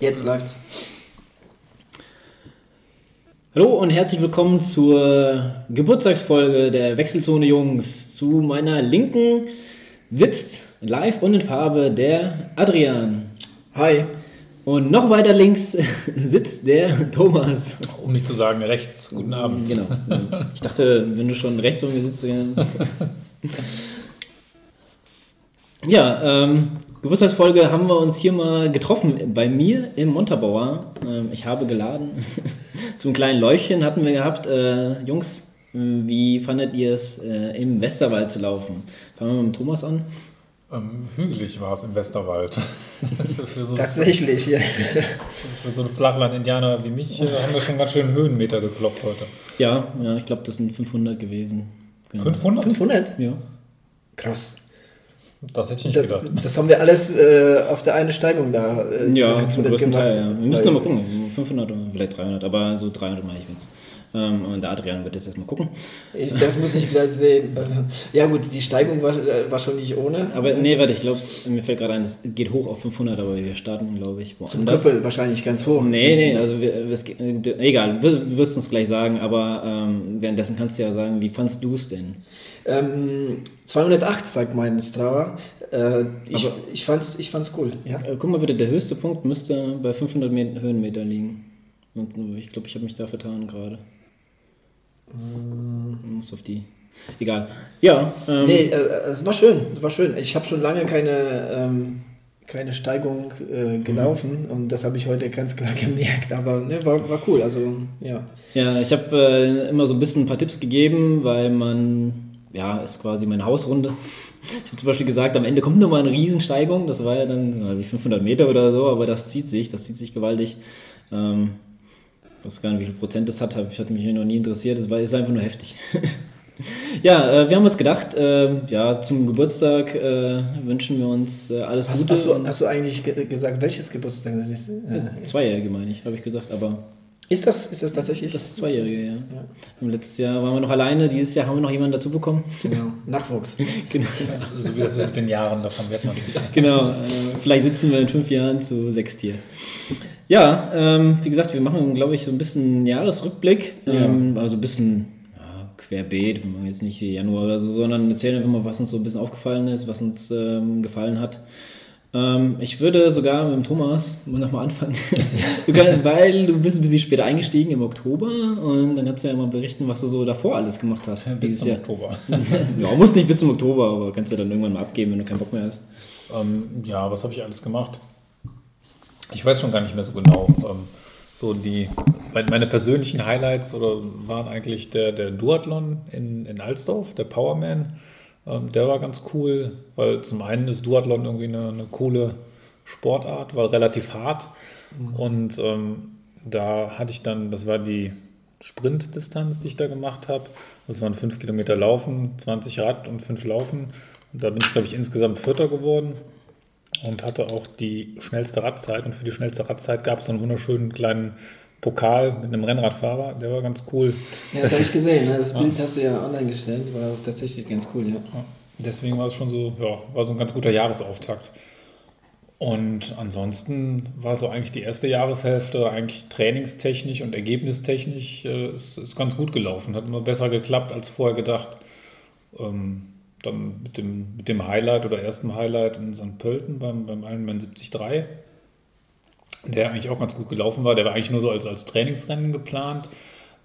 Jetzt läuft's. Hallo und herzlich willkommen zur Geburtstagsfolge der Wechselzone Jungs. Zu meiner Linken sitzt live und in Farbe der Adrian. Hi. Und noch weiter links sitzt der Thomas. Um nicht zu sagen rechts, guten Abend. Genau. Ich dachte, wenn du schon rechts von mir sitzt, dann Ja, ähm, Geburtstagsfolge haben wir uns hier mal getroffen bei mir im Montabaur. Ähm, ich habe geladen. Zum kleinen Leuchtchen hatten wir gehabt. Äh, Jungs, wie fandet ihr es, äh, im Westerwald zu laufen? Fangen wir mit dem Thomas an. Ähm, hügelig war es im Westerwald. für, für so Tatsächlich, ja. Für so einen Flachland-Indianer wie mich äh, haben wir schon ganz schön Höhenmeter gekloppt heute. Ja, ja ich glaube, das sind 500 gewesen. Genau. 500? 500? Ja. Krass. Das hätte ich nicht da, gedacht. Das haben wir alles äh, auf der einen Steigung da. Äh, ja, zum größten Teil, ja. Wir müssen mal gucken, 500 oder vielleicht 300, aber so 300 meine ich, es. Ähm, und der Adrian wird jetzt erstmal gucken. Ich, das muss ich gleich sehen. Also, ja gut, die Steigung war, äh, war schon nicht ohne. Aber nee, warte, ich glaube, mir fällt gerade ein, es geht hoch auf 500, aber wir starten, glaube ich, woanders. Zum Kuppel wahrscheinlich ganz hoch. Nee, nee, also wir, es, egal, du wirst uns gleich sagen, aber ähm, währenddessen kannst du ja sagen, wie fandst du es denn? Ähm, 208 sagt mein Strava. Äh, ich, ich, fand's, ich fand's cool. Ja? Äh, guck mal bitte, der höchste Punkt müsste bei 500 Höhenmeter liegen. Und ich glaube, ich habe mich da vertan gerade. Ähm, muss auf die. Egal. Ja. Ähm, nee, äh, es war schön. Es war schön. Ich habe schon lange keine, ähm, keine Steigung äh, gelaufen mhm. und das habe ich heute ganz klar gemerkt. Aber ne, war, war cool. Also, ja. Ja, ich habe äh, immer so ein bisschen ein paar Tipps gegeben, weil man, ja, ist quasi meine Hausrunde. Ich habe zum Beispiel gesagt, am Ende kommt nochmal eine Riesensteigung. Das war ja dann also 500 Meter oder so, aber das zieht sich, das zieht sich gewaltig. Ähm, ich weiß gar nicht, wie viel Prozent das hat, das hat mich noch nie interessiert, es war, ist einfach nur heftig. ja, äh, wir haben uns gedacht, äh, ja, zum Geburtstag äh, wünschen wir uns äh, alles hast, Gute. Hast du, hast du eigentlich ge gesagt, welches Geburtstag das ist? Äh, Zweijährige meine ich, habe ich gesagt, aber... Ist das, ist das tatsächlich? Das ist Zweijährige, ja. ja. letztes Jahr waren wir noch alleine, dieses Jahr haben wir noch jemanden dazu bekommen. Genau, Nachwuchs. genau. So wie das mit den Jahren davon wird man nicht. Genau, äh, vielleicht sitzen wir in fünf Jahren zu sechs Tier. Ja, ähm, wie gesagt, wir machen, glaube ich, so ein bisschen Jahresrückblick. Ähm, Also ein bisschen ja, querbeet, wenn man jetzt nicht Januar oder so, sondern erzählen einfach mal, was uns so ein bisschen aufgefallen ist, was uns ähm, gefallen hat. Ähm, ich würde sogar mit dem Thomas nochmal anfangen, weil du bist ein bisschen später eingestiegen im Oktober und dann kannst du ja mal berichten, was du so davor alles gemacht hast. Ja, bis zum Jahr. Oktober. ja, muss nicht bis zum Oktober, aber kannst du dann irgendwann mal abgeben, wenn du keinen Bock mehr hast. Ähm, ja, was habe ich alles gemacht? Ich weiß schon gar nicht mehr so genau. Ähm, so die, meine persönlichen Highlights oder waren eigentlich der, der Duathlon in, in Alsdorf, der Powerman. Ähm, der war ganz cool, weil zum einen ist Duathlon irgendwie eine, eine coole Sportart, war relativ hart. Mhm. Und ähm, da hatte ich dann, das war die Sprintdistanz, die ich da gemacht habe. Das waren fünf Kilometer Laufen, 20 Rad und fünf Laufen. Und da bin ich, glaube ich, insgesamt Vierter geworden und hatte auch die schnellste Radzeit. Und für die schnellste Radzeit gab es so einen wunderschönen kleinen Pokal mit einem Rennradfahrer, der war ganz cool. Ja, das habe ich gesehen, ne? das Bild ja. hast du ja online gestellt, war tatsächlich ganz cool, ja. Deswegen war es schon so, ja, war so ein ganz guter Jahresauftakt. Und ansonsten war so eigentlich die erste Jahreshälfte eigentlich trainingstechnisch und ergebnistechnisch äh, ist, ist ganz gut gelaufen. Hat immer besser geklappt als vorher gedacht. Ähm, dann mit dem, mit dem Highlight oder ersten Highlight in St. Pölten beim, beim Ironman 73, der eigentlich auch ganz gut gelaufen war. Der war eigentlich nur so als, als Trainingsrennen geplant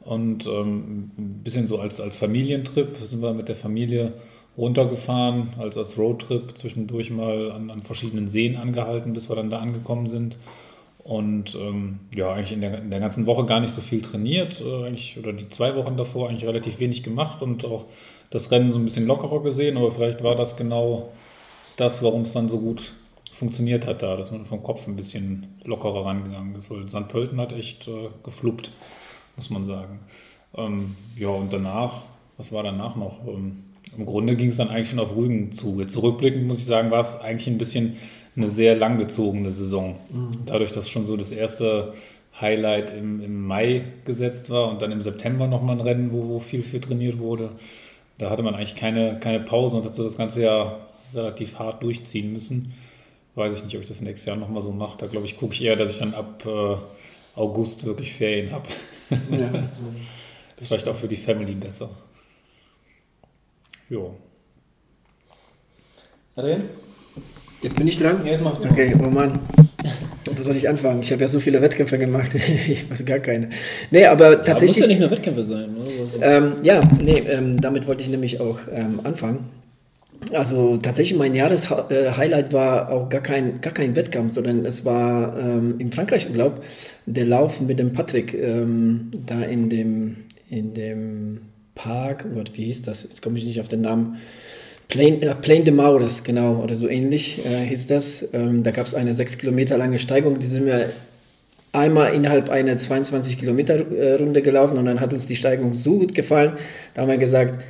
und ähm, ein bisschen so als, als Familientrip sind wir mit der Familie runtergefahren, als als Roadtrip zwischendurch mal an, an verschiedenen Seen angehalten, bis wir dann da angekommen sind. Und ähm, ja, eigentlich in der, in der ganzen Woche gar nicht so viel trainiert, äh, eigentlich, oder die zwei Wochen davor eigentlich relativ wenig gemacht und auch das Rennen so ein bisschen lockerer gesehen, aber vielleicht war das genau das, warum es dann so gut funktioniert hat da, dass man vom Kopf ein bisschen lockerer rangegangen ist, weil St. Pölten hat echt äh, gefluppt, muss man sagen. Ähm, ja, und danach, was war danach noch? Ähm, Im Grunde ging es dann eigentlich schon auf Rügen zu. Jetzt zurückblickend muss ich sagen, war es eigentlich ein bisschen eine sehr langgezogene Saison. Mhm. Dadurch, dass schon so das erste Highlight im, im Mai gesetzt war und dann im September nochmal ein Rennen, wo, wo viel für trainiert wurde. Da hatte man eigentlich keine, keine Pause und hat so das ganze Jahr relativ hart durchziehen müssen. weiß ich nicht, ob ich das nächstes Jahr nochmal so mache. Da glaube ich, gucke ich eher, dass ich dann ab äh, August wirklich Ferien habe. Ja. das ist vielleicht auch für die Family besser. Jo. Adrian? Jetzt bin ich dran? Ja, jetzt mach du. Okay, oh Mann. Wo soll ich anfangen? Ich habe ja so viele Wettkämpfe gemacht. ich weiß gar keine. Nee, aber tatsächlich. Ja, muss ja nicht nur Wettkämpfe sein. Ähm, ja, nee, ähm, damit wollte ich nämlich auch ähm, anfangen. Also tatsächlich mein Jahreshighlight war auch gar kein, gar kein Wettkampf, sondern es war ähm, in Frankreich Urlaub der Lauf mit dem Patrick ähm, da in dem, in dem Park, oh Gott, wie hieß das? Jetzt komme ich nicht auf den Namen. Plain, äh, Plain de Maures, genau, oder so ähnlich äh, hieß das. Ähm, da gab es eine sechs Kilometer lange Steigung, die sind wir einmal innerhalb einer 22 Kilometer äh, Runde gelaufen und dann hat uns die Steigung so gut gefallen, da haben wir gesagt,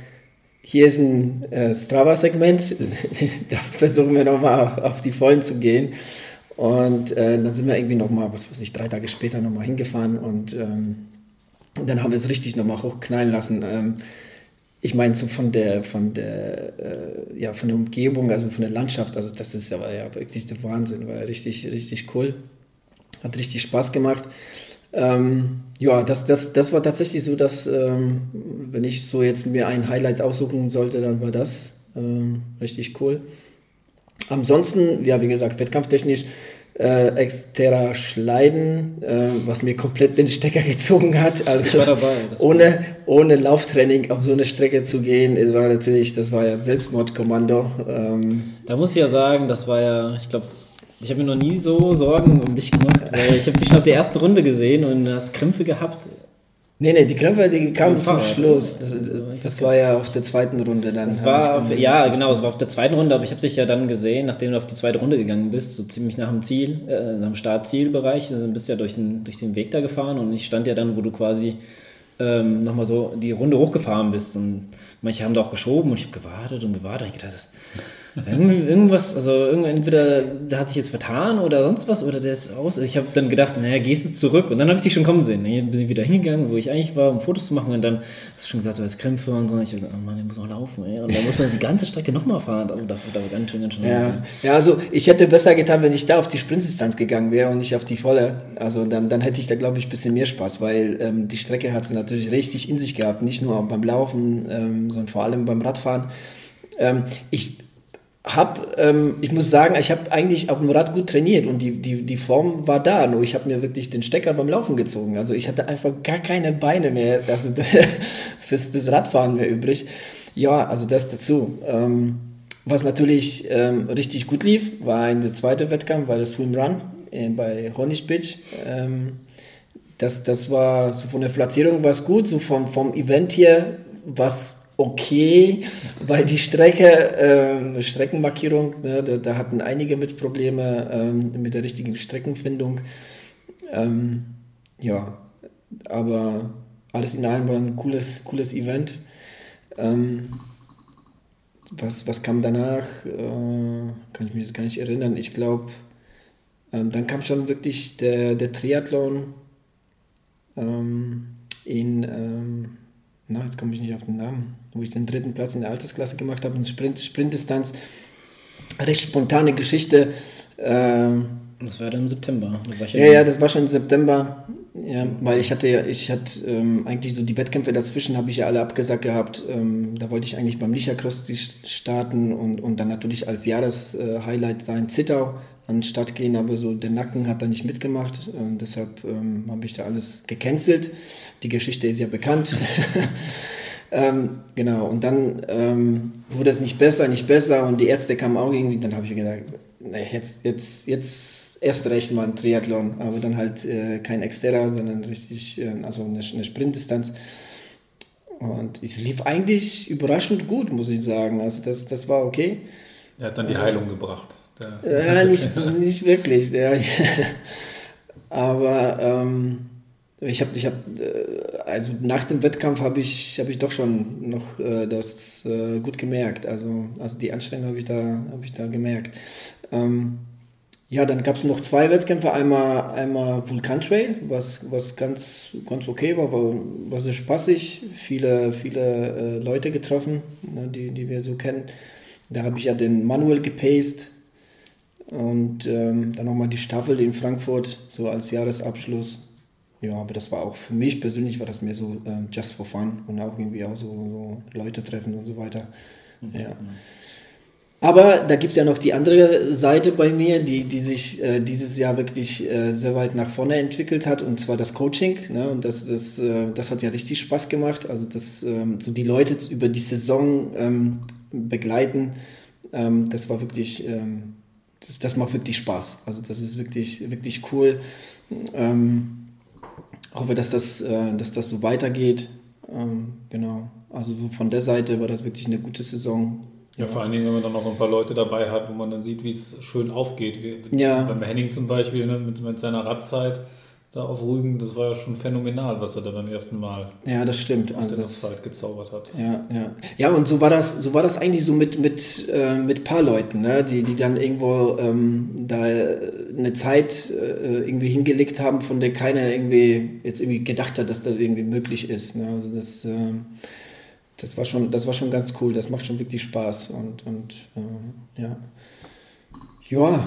hier ist ein äh, Strava-Segment, da versuchen wir nochmal auf die Vollen zu gehen. Und äh, dann sind wir irgendwie nochmal, was weiß ich, drei Tage später nochmal hingefahren und ähm, dann haben wir es richtig nochmal hochknallen lassen. Ähm, ich meine, so von der, von der, äh, ja, von der Umgebung, also von der Landschaft, also das ist ja, ja wirklich der Wahnsinn, war ja richtig, richtig cool. Hat richtig Spaß gemacht. Ähm, ja, das, das, das war tatsächlich so, dass, ähm, wenn ich so jetzt mir ein Highlight aussuchen sollte, dann war das ähm, richtig cool. Ansonsten, ja, wie gesagt, wettkampftechnisch äh, externer Schleiden, äh, was mir komplett den Stecker gezogen hat. Also ich war dabei. ohne, ohne Lauftraining auf so eine Strecke zu gehen, das war natürlich, das war ja Selbstmordkommando. Ähm, da muss ich ja sagen, das war ja, ich glaube, ich habe mir noch nie so Sorgen um dich gemacht, weil ich habe dich schon auf der ersten Runde gesehen und hast Krämpfe gehabt. Nee, nee, die Krämpfe, die kamen zum Schluss. Das, das, war ja auf der zweiten Runde dann. Das war auf, ja, genau, es war auf der zweiten Runde, aber ich habe dich ja dann gesehen, nachdem du auf die zweite Runde gegangen bist, so ziemlich nach dem Ziel, äh, nach dem Startzielbereich, dann bist du ja durch den, durch den Weg da gefahren und ich stand ja dann, wo du quasi ähm, nochmal so die Runde hochgefahren bist und manche haben da auch geschoben und ich habe gewartet und gewartet. Ich gedacht, das, irgendwas, also entweder da hat sich jetzt vertan oder sonst was oder der ist aus. Ich habe dann gedacht, naja, gehst du zurück und dann habe ich dich schon kommen sehen. Dann bin ich wieder hingegangen, wo ich eigentlich war, um Fotos zu machen und dann hast du schon gesagt, du hast Krämpfe und so. Und ich dachte, oh Mann, der muss auch laufen. Ey. Und dann muss er die ganze Strecke nochmal fahren. Oh, das wird aber ganz schön, ganz schön. Ja. ja, also ich hätte besser getan, wenn ich da auf die Sprintdistanz gegangen wäre und nicht auf die volle. Also dann, dann hätte ich da, glaube ich, ein bisschen mehr Spaß, weil ähm, die Strecke hat sie natürlich richtig in sich gehabt. Nicht nur beim Laufen, ähm, sondern vor allem beim Radfahren. Ähm, ich habe, ähm, ich muss sagen, ich habe eigentlich auf dem Rad gut trainiert und die, die, die Form war da, nur ich habe mir wirklich den Stecker beim Laufen gezogen. Also ich hatte einfach gar keine Beine mehr, also fürs, fürs Radfahren mehr übrig. Ja, also das dazu. Ähm, was natürlich ähm, richtig gut lief, war ein zweiter Wettkampf, war das Swim Run äh, bei Honigbeach. Ähm, das, das war so von der Platzierung war es gut, so vom, vom Event hier was okay, weil die Strecke, ähm, Streckenmarkierung, ne, da, da, hatten einige mit Probleme ähm, mit der richtigen Streckenfindung. Ähm, ja, aber alles in allem war ein cooles, cooles Event. Ähm, was, was kam danach? Äh, kann ich mich jetzt gar nicht erinnern. Ich glaube, ähm, dann kam schon wirklich der, der Triathlon ähm, in na, jetzt komme ich nicht auf den Namen, wo ich den dritten Platz in der Altersklasse gemacht habe und Sprint, Sprintdistanz. Recht spontane Geschichte. Äh, das war dann im September. ja, ja, ja, das war schon im September. Ja, weil ich hatte ja, ich hatte ähm, eigentlich so die Wettkämpfe dazwischen habe ich ja alle abgesagt gehabt. Ähm, da wollte ich eigentlich beim Lichacross starten und, und dann natürlich als Jahreshighlight äh, da in Zittau an den Start gehen, aber so der Nacken hat da nicht mitgemacht. Und deshalb ähm, habe ich da alles gecancelt. Die Geschichte ist ja bekannt. ähm, genau, und dann ähm, wurde es nicht besser, nicht besser und die Ärzte kamen auch irgendwie, dann habe ich gedacht, nee, jetzt, jetzt, jetzt erst recht mal ein Triathlon, aber dann halt äh, kein Exterra, sondern richtig, äh, also eine, eine Sprintdistanz. Und es lief eigentlich überraschend gut, muss ich sagen. Also das, das war okay. Er hat dann die Heilung gebracht. Ja, nicht, nicht wirklich. Ja. Aber ähm, ich habe, ich hab, äh, also nach dem Wettkampf habe ich, hab ich doch schon noch äh, das äh, gut gemerkt. Also, also die Anstrengung habe ich, da, hab ich da gemerkt. Ähm, ja, dann gab es noch zwei Wettkämpfe. Einmal, einmal Vulkan Trail, was, was ganz, ganz okay war, war, war sehr spaßig. Viele, viele äh, Leute getroffen, ne, die, die wir so kennen. Da habe ich ja den Manuel gepaced Und ähm, dann nochmal die Staffel in Frankfurt, so als Jahresabschluss. Ja, aber das war auch für mich persönlich war das mehr so ähm, just for fun und auch irgendwie auch so, so Leute treffen und so weiter. Mhm. Ja. Aber da gibt es ja noch die andere Seite bei mir, die, die sich äh, dieses Jahr wirklich äh, sehr weit nach vorne entwickelt hat, und zwar das Coaching. Ne? Und das, das, äh, das hat ja richtig Spaß gemacht. Also, das, ähm, so die Leute über die Saison ähm, begleiten, ähm, das war wirklich, ähm, das, das macht wirklich Spaß. Also, das ist wirklich, wirklich cool. Ähm, hoffe, dass das, äh, dass das so weitergeht. Ähm, genau. Also, von der Seite war das wirklich eine gute Saison ja, vor allen Dingen, wenn man dann noch so ein paar Leute dabei hat, wo man dann sieht, wie es schön aufgeht. Wie, ja. Beim Henning zum Beispiel ne, mit, mit seiner Radzeit da auf Rügen, das war ja schon phänomenal, was er da beim ersten Mal ja, das stimmt. aus also der Zeit gezaubert hat. Ja, ja. ja, und so war das, so war das eigentlich so mit, mit, äh, mit paar Leuten, ne? die, die dann irgendwo ähm, da eine Zeit äh, irgendwie hingelegt haben, von der keiner irgendwie jetzt irgendwie gedacht hat, dass das irgendwie möglich ist. Ne? Also das äh, das war schon, das war schon ganz cool. Das macht schon wirklich Spaß. Und, und äh, ja. Ja,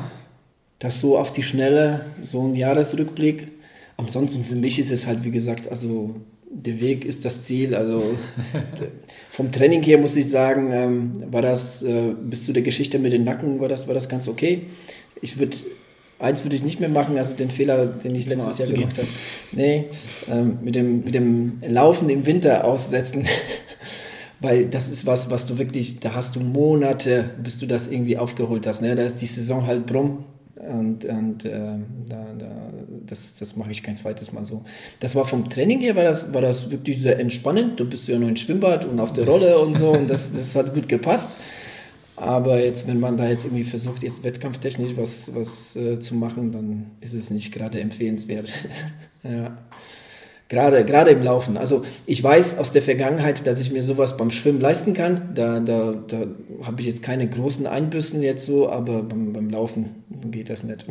das so auf die Schnelle, so ein Jahresrückblick. Ansonsten für mich ist es halt, wie gesagt, also der Weg ist das Ziel. Also vom Training her muss ich sagen, ähm, war das äh, bis zu der Geschichte mit den Nacken, war das, war das ganz okay. Ich würde eins würde ich nicht mehr machen, also den Fehler, den ich letztes Jahr gemacht habe. Nee, ähm, mit, dem, mit dem Laufen im Winter aussetzen. weil das ist was, was du wirklich, da hast du Monate, bis du das irgendwie aufgeholt hast. Ne? Da ist die Saison halt brumm und, und äh, da, da, das, das mache ich kein zweites Mal so. Das war vom Training her, war das, war das wirklich sehr entspannend. Du bist ja nur im Schwimmbad und auf der Rolle und so und das, das hat gut gepasst. Aber jetzt, wenn man da jetzt irgendwie versucht, jetzt wettkampftechnisch was, was äh, zu machen, dann ist es nicht gerade empfehlenswert. ja. Gerade, gerade im Laufen. Also ich weiß aus der Vergangenheit, dass ich mir sowas beim Schwimmen leisten kann. Da, da, da habe ich jetzt keine großen Einbüssen jetzt so, aber beim, beim Laufen geht das nicht.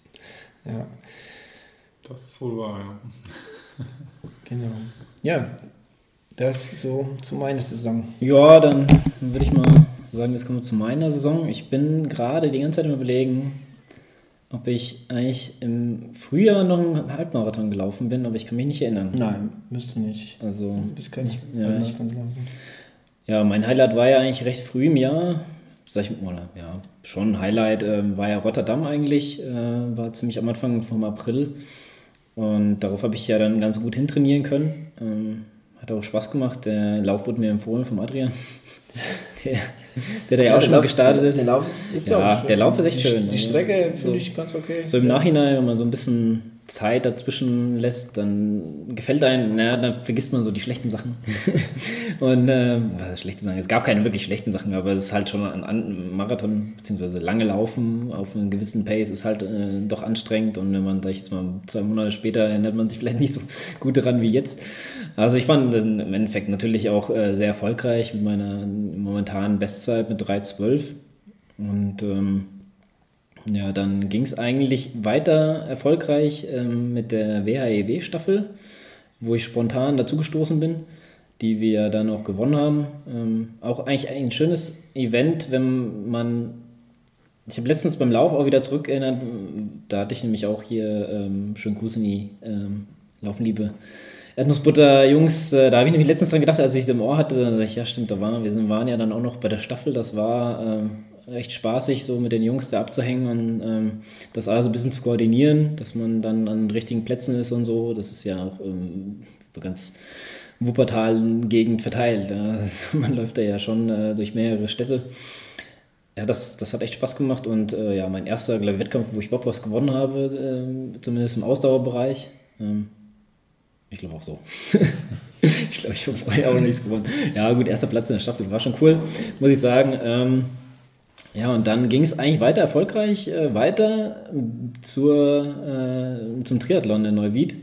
ja. Das ist wohl wahr, ja. genau. Ja, das so zu meiner Saison. Ja, dann würde ich mal sagen, jetzt kommen wir zu meiner Saison. Ich bin gerade die ganze Zeit im Überlegen, ob ich eigentlich im Frühjahr noch einen Halbmarathon gelaufen bin, aber ich kann mich nicht erinnern. Nein, müsste nicht. Also, bis kann ich, ja, ich, ja, mein Highlight war ja eigentlich recht früh im Jahr. Sag ich, oder, ja, schon ein Highlight äh, war ja Rotterdam eigentlich, äh, war ziemlich am Anfang vom April. Und darauf habe ich ja dann ganz gut hintrainieren können. Ähm, hat auch Spaß gemacht. Der Lauf wurde mir empfohlen vom Adrian. der, der da ja, auch schon mal gestartet ist. Der Lauf ist, ist ja, auch der Lauf ist echt die, schön. Die also Strecke finde so, ich ganz okay. So im Nachhinein, wenn man so ein bisschen Zeit dazwischen lässt, dann gefällt einem, naja, dann vergisst man so die schlechten Sachen. und äh, was schlechte Sachen? Es gab keine wirklich schlechten Sachen, aber es ist halt schon ein Marathon, beziehungsweise lange Laufen auf einem gewissen Pace ist halt äh, doch anstrengend und wenn man da jetzt mal zwei Monate später erinnert man sich vielleicht nicht so gut daran wie jetzt. Also ich fand das im Endeffekt natürlich auch äh, sehr erfolgreich mit meiner momentanen Bestzeit mit 3,12 und ähm, ja, dann ging es eigentlich weiter erfolgreich ähm, mit der WHEW-Staffel, wo ich spontan dazugestoßen bin, die wir dann auch gewonnen haben. Ähm, auch eigentlich ein schönes Event, wenn man. Ich habe letztens beim Lauf auch wieder zurückerinnert, da hatte ich nämlich auch hier ähm, schön Gruß in die ähm, Laufen, liebe Erdnussbutter, Jungs, äh, da habe ich nämlich letztens dran gedacht, als ich es im Ohr hatte, da dachte ich, ja stimmt, da waren wir waren ja dann auch noch bei der Staffel, das war ähm, recht spaßig, so mit den Jungs da abzuhängen und ähm, das alles ein bisschen zu koordinieren, dass man dann an richtigen Plätzen ist und so. Das ist ja auch ähm, ganz Wuppertal-Gegend verteilt. Ja. man läuft da ja schon äh, durch mehrere Städte. Ja, das, das hat echt Spaß gemacht und äh, ja, mein erster ich, Wettkampf, wo ich überhaupt was gewonnen habe, äh, zumindest im Ausdauerbereich. Ähm, ich glaube auch so. ich glaube, ich habe vorher auch nichts gewonnen. Ja, gut, erster Platz in der Staffel war schon cool, muss ich sagen. Ähm, ja, und dann ging es eigentlich weiter erfolgreich äh, weiter zur, äh, zum Triathlon in Neuwied.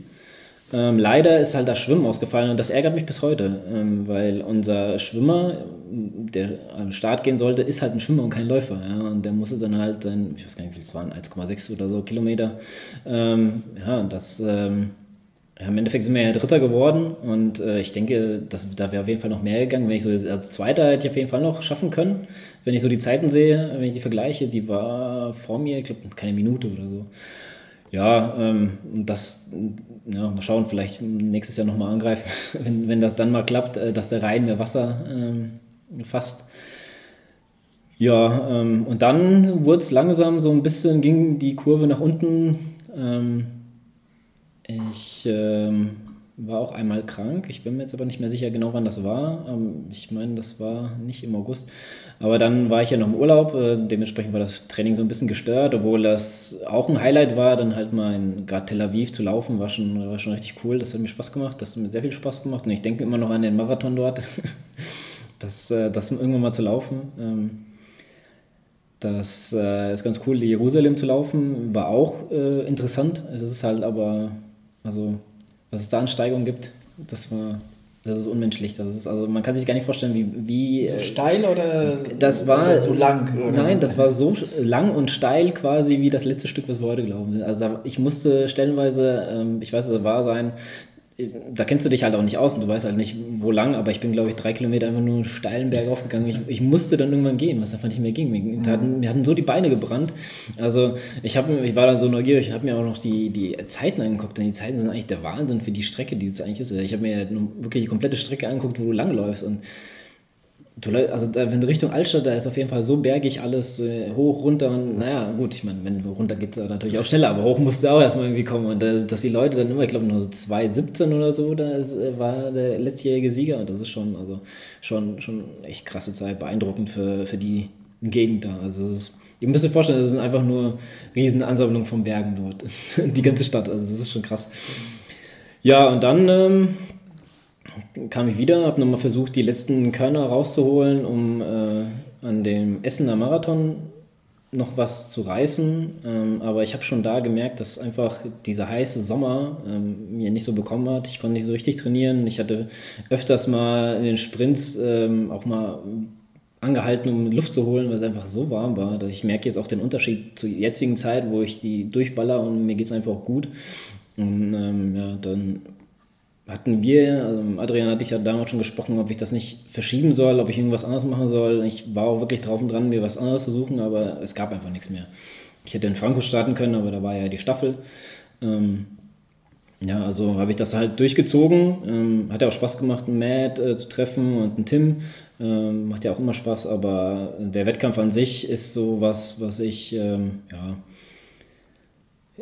Ähm, leider ist halt das Schwimmen ausgefallen und das ärgert mich bis heute, ähm, weil unser Schwimmer, der am Start gehen sollte, ist halt ein Schwimmer und kein Läufer. Ja? Und der musste dann halt sein, ich weiß gar nicht, wie es waren, 1,6 oder so Kilometer. Ähm, ja, und das ähm, im Endeffekt sind wir ja Dritter geworden und äh, ich denke, dass, da wäre auf jeden Fall noch mehr gegangen. Wenn ich so als Zweiter hätte ich auf jeden Fall noch schaffen können. Wenn ich so die Zeiten sehe, wenn ich die vergleiche, die war vor mir, ich glaube, keine Minute oder so. Ja, ähm, das, ja, mal schauen, vielleicht nächstes Jahr nochmal angreifen, wenn, wenn das dann mal klappt, äh, dass der Rhein mehr Wasser ähm, fasst. Ja, ähm, und dann wurde es langsam so ein bisschen, ging die Kurve nach unten. Ähm, ich ähm, war auch einmal krank. Ich bin mir jetzt aber nicht mehr sicher genau, wann das war. Ähm, ich meine, das war nicht im August. Aber dann war ich ja noch im Urlaub. Äh, dementsprechend war das Training so ein bisschen gestört, obwohl das auch ein Highlight war. Dann halt mal in gerade Tel Aviv zu laufen, war schon, war schon richtig cool. Das hat mir Spaß gemacht. Das hat mir sehr viel Spaß gemacht. Und ich denke immer noch an den Marathon dort. das, äh, das irgendwann mal zu laufen. Ähm, das äh, ist ganz cool, Jerusalem zu laufen, war auch interessant. Es ist halt aber, also was es da an Steigungen gibt, das war, das ist unmenschlich. Das ist, also man kann sich gar nicht vorstellen, wie. wie so steil oder das war oder so lang? Oder? Nein, das war so lang und steil quasi wie das letzte Stück, was wir heute glauben. Also ich musste stellenweise, ähm, ich weiß, es war sein, da kennst du dich halt auch nicht aus und du weißt halt nicht, wo lang, aber ich bin, glaube ich, drei Kilometer einfach nur einen steilen Berg aufgegangen. Ich, ich musste dann irgendwann gehen, was einfach nicht mehr ging. Mir, hatten, mir hatten so die Beine gebrannt. Also ich, hab, ich war dann so neugierig und habe mir auch noch die, die Zeiten angeguckt und die Zeiten sind eigentlich der Wahnsinn für die Strecke, die es eigentlich ist. Ich habe mir wirklich die komplette Strecke angeguckt, wo du langläufst und Du, also da, wenn du Richtung Altstadt, da ist auf jeden Fall so bergig alles, hoch, runter und naja, gut, ich meine, wenn du runter geht es natürlich auch schneller, aber hoch musst du auch erstmal irgendwie kommen. Und da, dass die Leute dann immer, ich glaube, nur so 2,17 oder so, da ist, äh, war der letztjährige Sieger und das ist schon, also schon, schon echt krasse Zeit, beeindruckend für, für die Gegend da. Also ist, ihr müsst euch vorstellen, das sind einfach nur Riesenansammlungen von Bergen dort. die ganze Stadt, also das ist schon krass. Ja, und dann ähm, kam ich wieder, habe nochmal versucht, die letzten Körner rauszuholen, um äh, an dem Essener Marathon noch was zu reißen. Ähm, aber ich habe schon da gemerkt, dass einfach dieser heiße Sommer ähm, mir nicht so bekommen hat. Ich konnte nicht so richtig trainieren. Ich hatte öfters mal in den Sprints ähm, auch mal angehalten, um Luft zu holen, weil es einfach so warm war. ich merke jetzt auch den Unterschied zur jetzigen Zeit, wo ich die durchballer und mir geht es einfach auch gut. Und ähm, ja, dann hatten wir, also Adrian hatte ich ja damals schon gesprochen, ob ich das nicht verschieben soll, ob ich irgendwas anderes machen soll. Ich war auch wirklich drauf und dran, mir was anderes zu suchen, aber es gab einfach nichts mehr. Ich hätte in Frankfurt starten können, aber da war ja die Staffel. Ähm, ja, also habe ich das halt durchgezogen. Ähm, hat ja auch Spaß gemacht, einen Matt äh, zu treffen und einen Tim. Ähm, macht ja auch immer Spaß, aber der Wettkampf an sich ist so was, was ich, ähm, ja,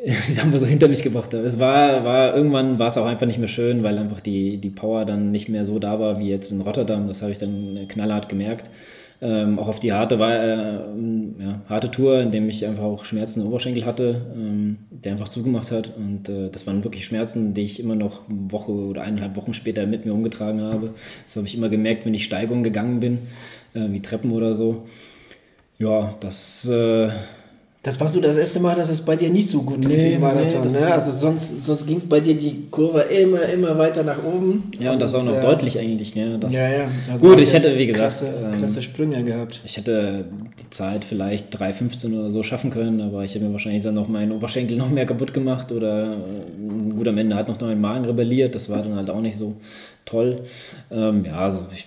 das haben wir so hinter mich gebracht Es war, war irgendwann war es auch einfach nicht mehr schön, weil einfach die, die Power dann nicht mehr so da war wie jetzt in Rotterdam. Das habe ich dann knallhart gemerkt. Ähm, auch auf die harte, äh, ja, harte Tour, in dem ich einfach auch Schmerzen im Oberschenkel hatte, ähm, der einfach zugemacht hat. Und äh, das waren wirklich Schmerzen, die ich immer noch eine Woche oder eineinhalb Wochen später mit mir umgetragen habe. Das habe ich immer gemerkt, wenn ich Steigungen gegangen bin, äh, wie Treppen oder so. Ja, das äh, das war so das erste Mal, dass es bei dir nicht so gut lief nee, im Marathon. Nee, ne? Also sonst, sonst ging bei dir die Kurve immer, immer weiter nach oben. Ja, und das auch noch ja. deutlich eigentlich. Ne? Das ja, ja. Also gut, ich hätte, wie gesagt, klasse, ähm, klasse Sprünge gehabt. Ich hätte die Zeit vielleicht 3,15 oder so schaffen können, aber ich hätte mir wahrscheinlich dann noch meinen Oberschenkel noch mehr kaputt gemacht oder äh, gut, am Ende hat noch mein Magen rebelliert. Das war dann halt auch nicht so toll. Ähm, ja, also ich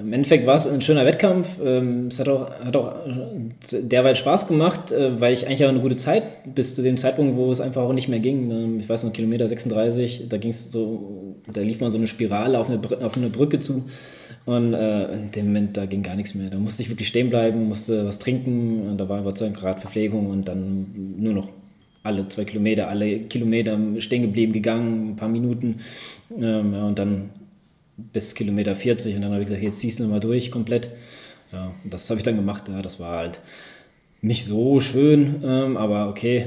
im Endeffekt war es ein schöner Wettkampf. Ähm, es hat auch, hat auch äh, derweil Spaß gemacht, äh, weil ich eigentlich auch eine gute Zeit bis zu dem Zeitpunkt, wo es einfach auch nicht mehr ging. Ähm, ich weiß noch, Kilometer 36, da ging es so, da lief man so eine Spirale auf eine, auf eine Brücke zu. Und äh, in dem Moment, da ging gar nichts mehr. Da musste ich wirklich stehen bleiben, musste was trinken. Und da war sei Dank gerade Verpflegung und dann nur noch alle zwei Kilometer, alle Kilometer stehen geblieben, gegangen, ein paar Minuten. Ähm, ja, und dann bis Kilometer 40 und dann habe ich gesagt, jetzt ziehst du mal durch komplett. Ja, das habe ich dann gemacht. Ja, das war halt nicht so schön, ähm, aber okay.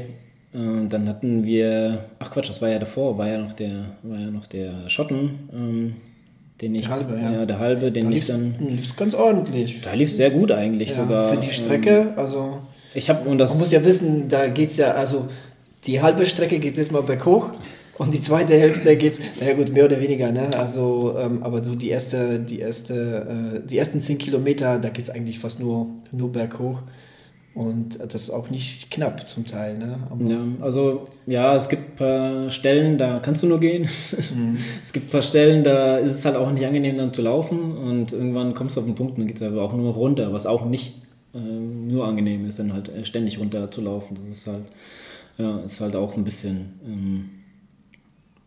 Und dann hatten wir, ach Quatsch, das war ja davor, war ja noch der, war ja noch der Schotten, ähm, den ich, der halbe, ja. ja der halbe, den da ich dann, lief ganz ordentlich. Da lief sehr gut eigentlich ja, sogar. Für die Strecke, ähm, also. Ich habe und das. Man muss ja wissen, da geht es ja, also die halbe Strecke geht es jetzt mal berghoch und die zweite Hälfte geht's, naja gut, mehr oder weniger, ne? Also, ähm, aber so die erste, die erste, äh, die ersten zehn Kilometer, da geht es eigentlich fast nur, nur berghoch. Und das ist auch nicht knapp zum Teil. Ne? ja, also ja, es gibt ein paar Stellen, da kannst du nur gehen. Mhm. es gibt ein paar Stellen, da ist es halt auch nicht angenehm dann zu laufen und irgendwann kommst du auf den Punkt und dann geht es aber auch nur runter, was auch nicht äh, nur angenehm ist, dann halt äh, ständig runter zu laufen. Das ist halt, ja, ist halt auch ein bisschen... Ähm,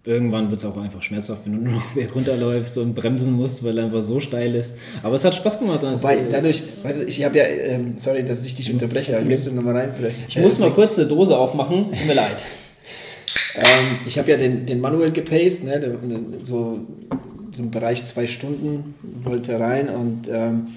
irgendwann wird es auch einfach schmerzhaft, wenn du nur noch runterläufst und bremsen musst, weil er einfach so steil ist. Aber es hat Spaß gemacht. Wobei, dadurch, weißt du, ich habe ja, ähm, sorry, dass ich dich unterbreche, aber ich noch mal rein. Ich äh, muss mal kurz eine Dose aufmachen, tut mir leid. Ähm, ich habe ja den, den Manuel gepaced, ne, so, so im Bereich zwei Stunden wollte rein und ähm,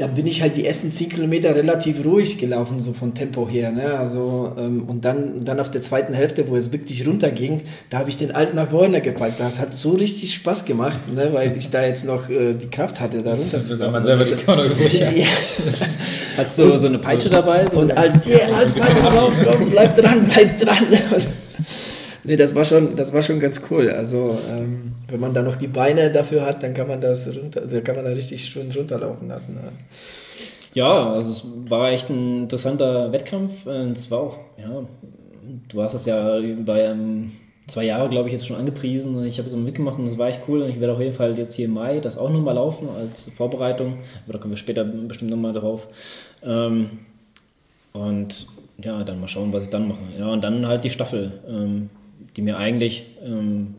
dann bin ich halt die ersten 10 Kilometer relativ ruhig gelaufen, so von Tempo her. Ne? Also, ähm, und dann, dann auf der zweiten Hälfte, wo es wirklich runterging, da habe ich den alles nach vorne gepackt. Das hat so richtig Spaß gemacht, ne? weil ich da jetzt noch äh, die Kraft hatte, da runter zu kommen. man selber die Körner ja. ja. Hast du so eine Peitsche dabei? So und als, yeah, als drauf, komm, bleib dran, bleib dran. Nee, das war schon, das war schon ganz cool. Also ähm, wenn man da noch die Beine dafür hat, dann kann man das runter, da kann man da richtig schön runterlaufen lassen. Ja, also es war echt ein interessanter Wettkampf. Es war auch, ja, du hast es ja bei ähm, zwei Jahre, glaube ich, jetzt schon angepriesen. Ich habe es mitgemacht und das war echt cool. Und ich werde auf jeden Fall jetzt hier im Mai das auch nochmal laufen als Vorbereitung. Aber da kommen wir später bestimmt nochmal drauf. Ähm, und ja, dann mal schauen, was ich dann mache. Ja, und dann halt die Staffel. Ähm, die mir eigentlich ähm,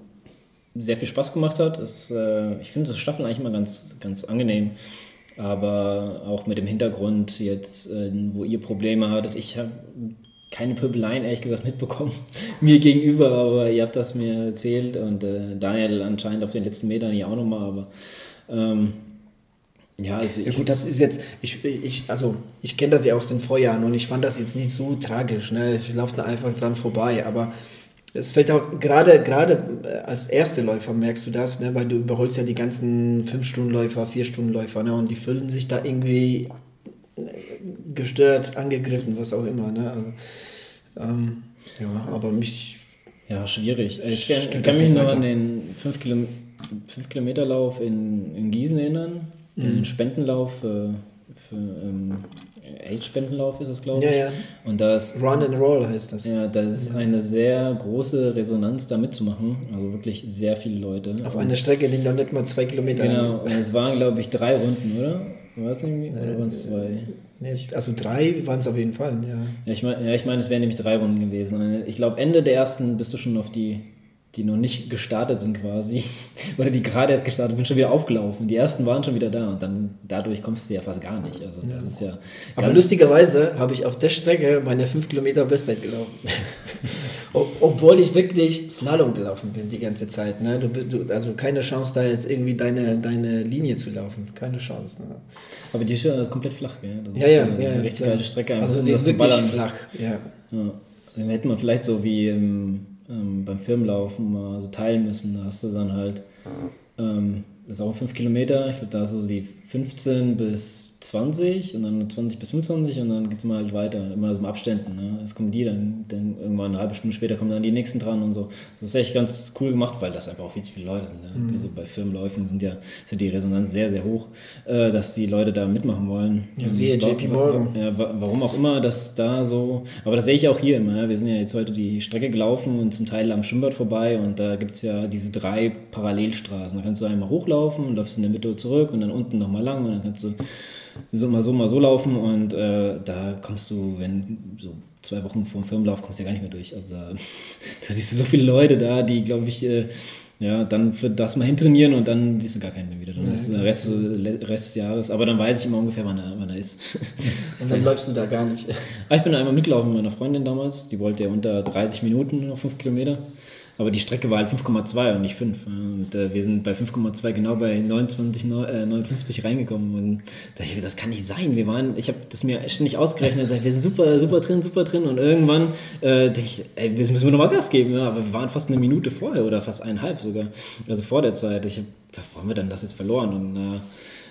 sehr viel Spaß gemacht hat. Das, äh, ich finde das Staffeln eigentlich immer ganz, ganz angenehm. Aber auch mit dem Hintergrund jetzt, äh, wo ihr Probleme hattet, ich habe keine Pöbeleien ehrlich gesagt mitbekommen, mir gegenüber, aber ihr habt das mir erzählt und äh, Daniel anscheinend auf den letzten Metern ja auch nochmal, aber ähm, ja, also ja gut, das ist jetzt, ich, ich also ich kenne das ja aus den Vorjahren und ich fand das jetzt nicht so tragisch, ne? ich laufe da einfach dran vorbei, aber es fällt auch gerade, gerade äh, als erste Läufer merkst du das, ne? weil du überholst ja die ganzen 5-Stunden-Läufer, 4-Stunden-Läufer ne? und die fühlen sich da irgendwie äh, gestört, angegriffen, was auch immer. Ne? Also, ähm, ja, aber mich. Ja, schwierig. Ich kann, kann mich noch an den 5 Kilom Kilometer Lauf in, in Gießen erinnern, mhm. den Spendenlauf für, für ähm, AIDS-Spendenlauf ist das, glaube ich. Ja, ja. Und das, Run and Roll heißt das. Ja, da ist ja. eine sehr große Resonanz da mitzumachen. Also wirklich sehr viele Leute. Auf einer Strecke liegen noch nicht mal zwei Kilometer. Genau, und es waren, glaube ich, drei Runden, oder? War es irgendwie? Oder waren es zwei? Nee, also drei waren es auf jeden Fall, ja. Ja, ich meine, ja, ich mein, es wären nämlich drei Runden gewesen. Ich glaube, Ende der ersten bist du schon auf die die noch nicht gestartet sind quasi, oder die gerade erst gestartet sind, schon wieder aufgelaufen. Die ersten waren schon wieder da und dann dadurch kommst du ja fast gar nicht. Also das ja. ist ja Aber lustigerweise habe ich auf der Strecke meine 5 Kilometer Bestzeit gelaufen. Obwohl ich wirklich Slalom gelaufen bin die ganze Zeit. Ne? Du, du, also keine Chance, da jetzt irgendwie deine, deine Linie zu laufen. Keine Chance. Ne? Aber die ist ja komplett flach, gell? Das ja, ja, ist ja. eine richtig geile Strecke. Also die ist wirklich flach, ja. ja. Dann hätte man vielleicht so wie im ähm, beim Firmenlaufen mal so teilen müssen. Da hast du dann halt, ähm, das ist auch 5 Kilometer, ich glaube, da hast du so die 15 bis 20 und dann 20 bis 25 und dann geht es mal halt weiter, immer so im Abständen. Ne? Es kommen die, dann, dann irgendwann eine halbe Stunde später kommen dann die nächsten dran und so. Das ist echt ganz cool gemacht, weil das einfach auch viel zu viele Leute sind. Ne? Mhm. Also bei Firmenläufen sind ja sind die Resonanz sehr, sehr hoch, äh, dass die Leute da mitmachen wollen. Ja, sehe JP Morgan. Ja, warum auch immer, dass da so, aber das sehe ich auch hier immer. Ja? Wir sind ja jetzt heute die Strecke gelaufen und zum Teil am Schwimmbad vorbei und da gibt es ja diese drei Parallelstraßen. Da kannst du einmal hochlaufen und läufst in der Mitte zurück und dann unten nochmal lang und dann kannst du so mal so, mal so laufen und äh, da kommst du, wenn so zwei Wochen vor dem Firmenlauf kommst du ja gar nicht mehr durch. Also da, da siehst du so viele Leute da, die, glaube ich, äh, ja, dann für das mal hintrainieren und dann siehst du gar keinen mehr wieder. Dann ja, ist der Rest, Rest des Jahres. Aber dann weiß ich immer ungefähr, wann er, wann er ist. Und dann läufst du da gar nicht. Ah, ich bin einmal mitgelaufen mit meiner Freundin damals. Die wollte ja unter 30 Minuten noch 5 Kilometer. Aber die Strecke war halt 5,2 und nicht 5. Und äh, wir sind bei 5,2 genau bei 29, äh, 59 reingekommen. Und da ich, das kann nicht sein. Wir waren, ich habe das mir ständig ausgerechnet, gesagt, wir sind super, super drin, super drin. Und irgendwann äh, denke ich, ey, wir müssen wir nochmal Gas geben. Ja, aber wir waren fast eine Minute vorher oder fast eineinhalb sogar. Also vor der Zeit. Ich wo haben wir dann das jetzt verloren? Und äh,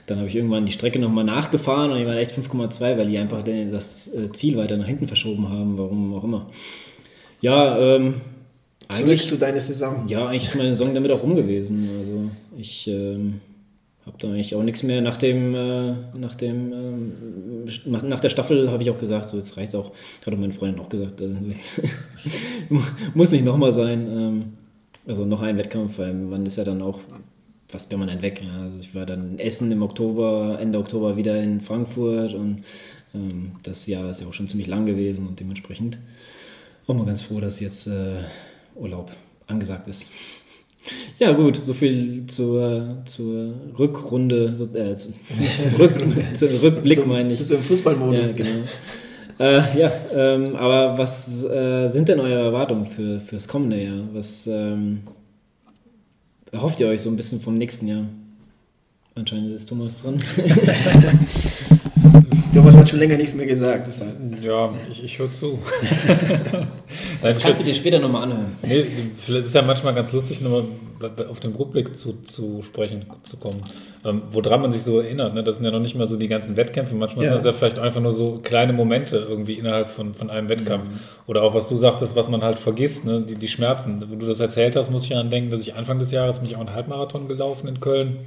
dann habe ich irgendwann die Strecke nochmal nachgefahren und ich war echt 5,2, weil die einfach das äh, Ziel weiter nach hinten verschoben haben, warum auch immer. Ja, ähm, Zurück zu deiner Saison. Ja, eigentlich ist meine Saison damit auch rum gewesen. Also ich ähm, habe da eigentlich auch nichts mehr nach dem, äh, nach dem, ähm, nach der Staffel habe ich auch gesagt, so jetzt reicht es auch, hat auch meine Freundin auch gesagt, äh, jetzt muss nicht nochmal sein. Ähm, also noch ein Wettkampf, weil man ist ja dann auch fast permanent weg. Ja. Also ich war dann in Essen im Oktober, Ende Oktober wieder in Frankfurt und ähm, das Jahr ist ja auch schon ziemlich lang gewesen und dementsprechend auch mal ganz froh, dass jetzt äh, Urlaub angesagt ist. Ja, gut, so viel zur, zur Rückrunde, äh, zu, zum, Rück, zum Rückblick meine ich. Bist du im Fußballmodus? Ja, genau. Äh, ja, ähm, aber was äh, sind denn eure Erwartungen für, fürs kommende Jahr? Was ähm, erhofft ihr euch so ein bisschen vom nächsten Jahr? Anscheinend ist Thomas dran. Thomas hat schon länger nichts mehr gesagt. Deshalb. Ja, ich, ich höre zu. das kannst du dir später nochmal anhören. Nee, vielleicht ist ja manchmal ganz lustig, nochmal auf den Rückblick zu, zu sprechen zu kommen. Ähm, woran man sich so erinnert, ne? das sind ja noch nicht mal so die ganzen Wettkämpfe. Manchmal ja. sind das ja vielleicht einfach nur so kleine Momente irgendwie innerhalb von, von einem Wettkampf. Mhm. Oder auch was du sagtest, was man halt vergisst, ne? die, die Schmerzen. Wo du das erzählt hast, muss ich an denken, dass ich Anfang des Jahres mich auch einen Halbmarathon gelaufen in Köln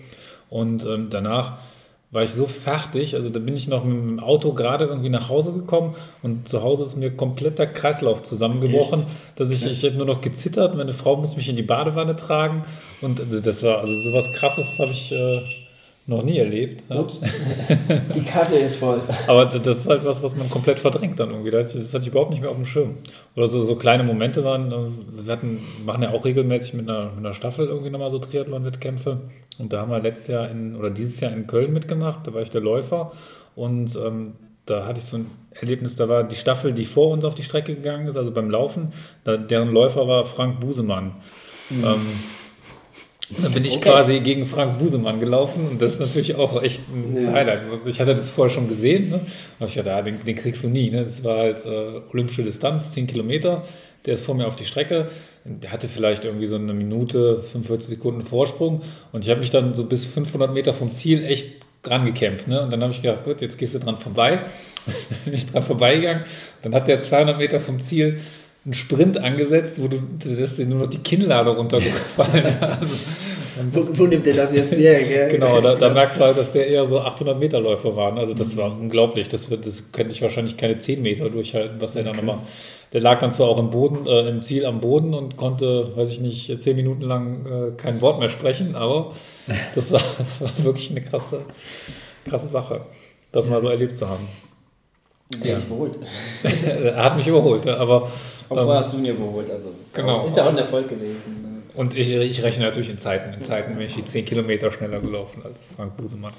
und ähm, danach war ich so fertig. Also da bin ich noch mit dem Auto gerade irgendwie nach Hause gekommen und zu Hause ist mir komplett der Kreislauf zusammengebrochen, Echt? dass ich, ich habe nur noch gezittert. Meine Frau muss mich in die Badewanne tragen und das war also sowas Krasses habe ich äh, noch nie erlebt. Ups. Die Karte ist voll. Aber das ist halt was, was man komplett verdrängt dann irgendwie. Das hatte ich überhaupt nicht mehr auf dem Schirm. Oder so, so kleine Momente waren, äh, wir hatten, machen ja auch regelmäßig mit einer, mit einer Staffel irgendwie nochmal so Triathlon-Wettkämpfe. Und da haben wir letztes Jahr in, oder dieses Jahr in Köln mitgemacht, da war ich der Läufer. Und ähm, da hatte ich so ein Erlebnis, da war die Staffel, die vor uns auf die Strecke gegangen ist, also beim Laufen, da, deren Läufer war Frank Busemann. Mhm. Ähm, dann bin ich okay. quasi gegen Frank Busemann gelaufen und das ist natürlich auch echt ein ja. Highlight. Ich hatte das vorher schon gesehen, ne? aber ich dachte, ja, den, den, kriegst du nie. Ne? Das war halt äh, olympische Distanz, 10 Kilometer. Der ist vor mir auf die Strecke. Der hatte vielleicht irgendwie so eine Minute, 45 Sekunden Vorsprung und ich habe mich dann so bis 500 Meter vom Ziel echt dran gekämpft. Ne? Und dann habe ich gedacht, gut, jetzt gehst du dran vorbei. dann bin ich dran vorbeigegangen. Dann hat der 200 Meter vom Ziel einen Sprint angesetzt, wo du, das ist nur noch die Kinnlade runtergefallen. also, wo, wo, nimmt der das jetzt her? Gell? Genau, da, da, merkst du halt, dass der eher so 800 Meter Läufer waren. Also das mhm. war unglaublich. Das, wird, das könnte ich wahrscheinlich keine 10 Meter durchhalten, was er dann nochmal. Der lag dann zwar auch im Boden, äh, im Ziel am Boden und konnte, weiß ich nicht, 10 Minuten lang äh, kein Wort mehr sprechen, aber das war, das war wirklich eine krasse, krasse Sache, das mal so erlebt zu haben. Ja. überholt. er hat mich überholt, aber. Auch vorher ähm, hast du ihn überholt, also. Genau. Ist ja auch ein Erfolg gewesen. Ne? Und ich, ich rechne natürlich in Zeiten. In Zeiten bin ich die 10 Kilometer schneller gelaufen als Frank Busemann.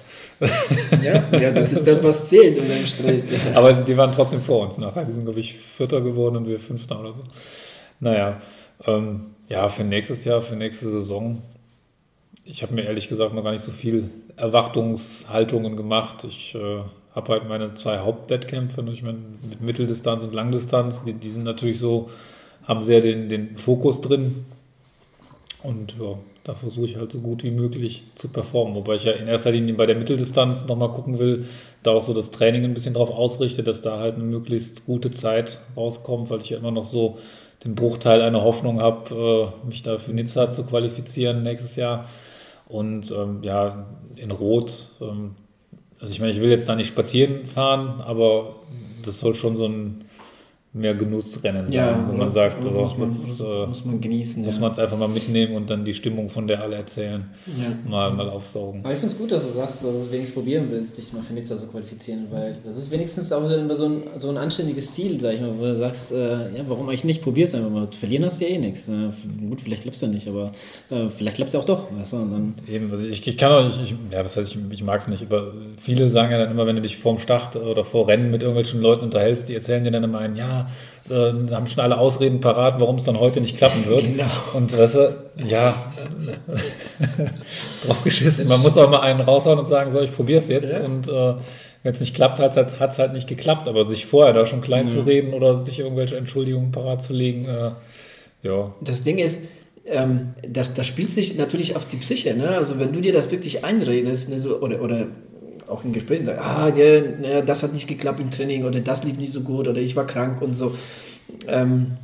Ja, ja das ist das, was zählt unter dem Strich. Aber die waren trotzdem vor uns nachher. Die sind, glaube ich, Vierter geworden und wir Fünfter oder so. Naja, ähm, ja, für nächstes Jahr, für nächste Saison. Ich habe mir ehrlich gesagt noch gar nicht so viel Erwartungshaltungen gemacht. Ich äh, habe halt meine zwei Hauptwettkämpfe, ich meine, mit Mitteldistanz und Langdistanz, die, die sind natürlich so, haben sehr den, den Fokus drin und ja, da versuche ich halt so gut wie möglich zu performen. Wobei ich ja in erster Linie bei der Mitteldistanz nochmal gucken will, da auch so das Training ein bisschen darauf ausrichte, dass da halt eine möglichst gute Zeit rauskommt, weil ich ja immer noch so den Bruchteil einer Hoffnung habe, äh, mich da für Nizza zu qualifizieren nächstes Jahr. Und ähm, ja, in Rot, ähm, also ich meine, ich will jetzt da nicht spazieren fahren, aber das soll schon so ein mehr Genussrennen ja, sein, wo man sagt, also, muss, man, muss, äh, muss man genießen. Muss ja. man es einfach mal mitnehmen und dann die Stimmung, von der alle erzählen, ja. mal, mal aufsaugen. Aber ich finde es gut, dass du sagst, dass du es wenigstens probieren willst, dich mal für Nizza zu qualifizieren, weil das ist wenigstens auch immer so ein, so ein anständiges Ziel, sag ich mal, wo du sagst, äh, ja, warum eigentlich nicht? Probier es einfach mal. Verlieren hast du ja eh nichts. Äh, gut, vielleicht klappt es ja nicht, aber äh, vielleicht klappt es ja auch doch. Weißt du, dann Eben, also ich, ich kann auch, ich, ich, ja, was heißt, ich, ich mag es nicht, aber viele sagen ja dann immer, wenn du dich vorm Start oder vor Rennen mit irgendwelchen Leuten unterhältst, die erzählen dir dann immer ein, ja, äh, haben schon alle Ausreden parat, warum es dann heute nicht klappen wird. Genau. Und weißt du, ja, drauf geschissen. Man muss auch mal einen raushauen und sagen, so, ich probiere es jetzt. Ja. Und äh, wenn es nicht klappt, hat es halt, halt nicht geklappt. Aber sich vorher da schon klein mhm. zu reden oder sich irgendwelche Entschuldigungen parat zu legen, äh, ja. Das Ding ist, ähm, das, das spielt sich natürlich auf die Psyche. Ne? Also wenn du dir das wirklich einredest ne, so, oder, oder auch in Gesprächen sagen, ah, ja, ja, das hat nicht geklappt im Training oder das lief nicht so gut oder ich war krank und so. Ähm,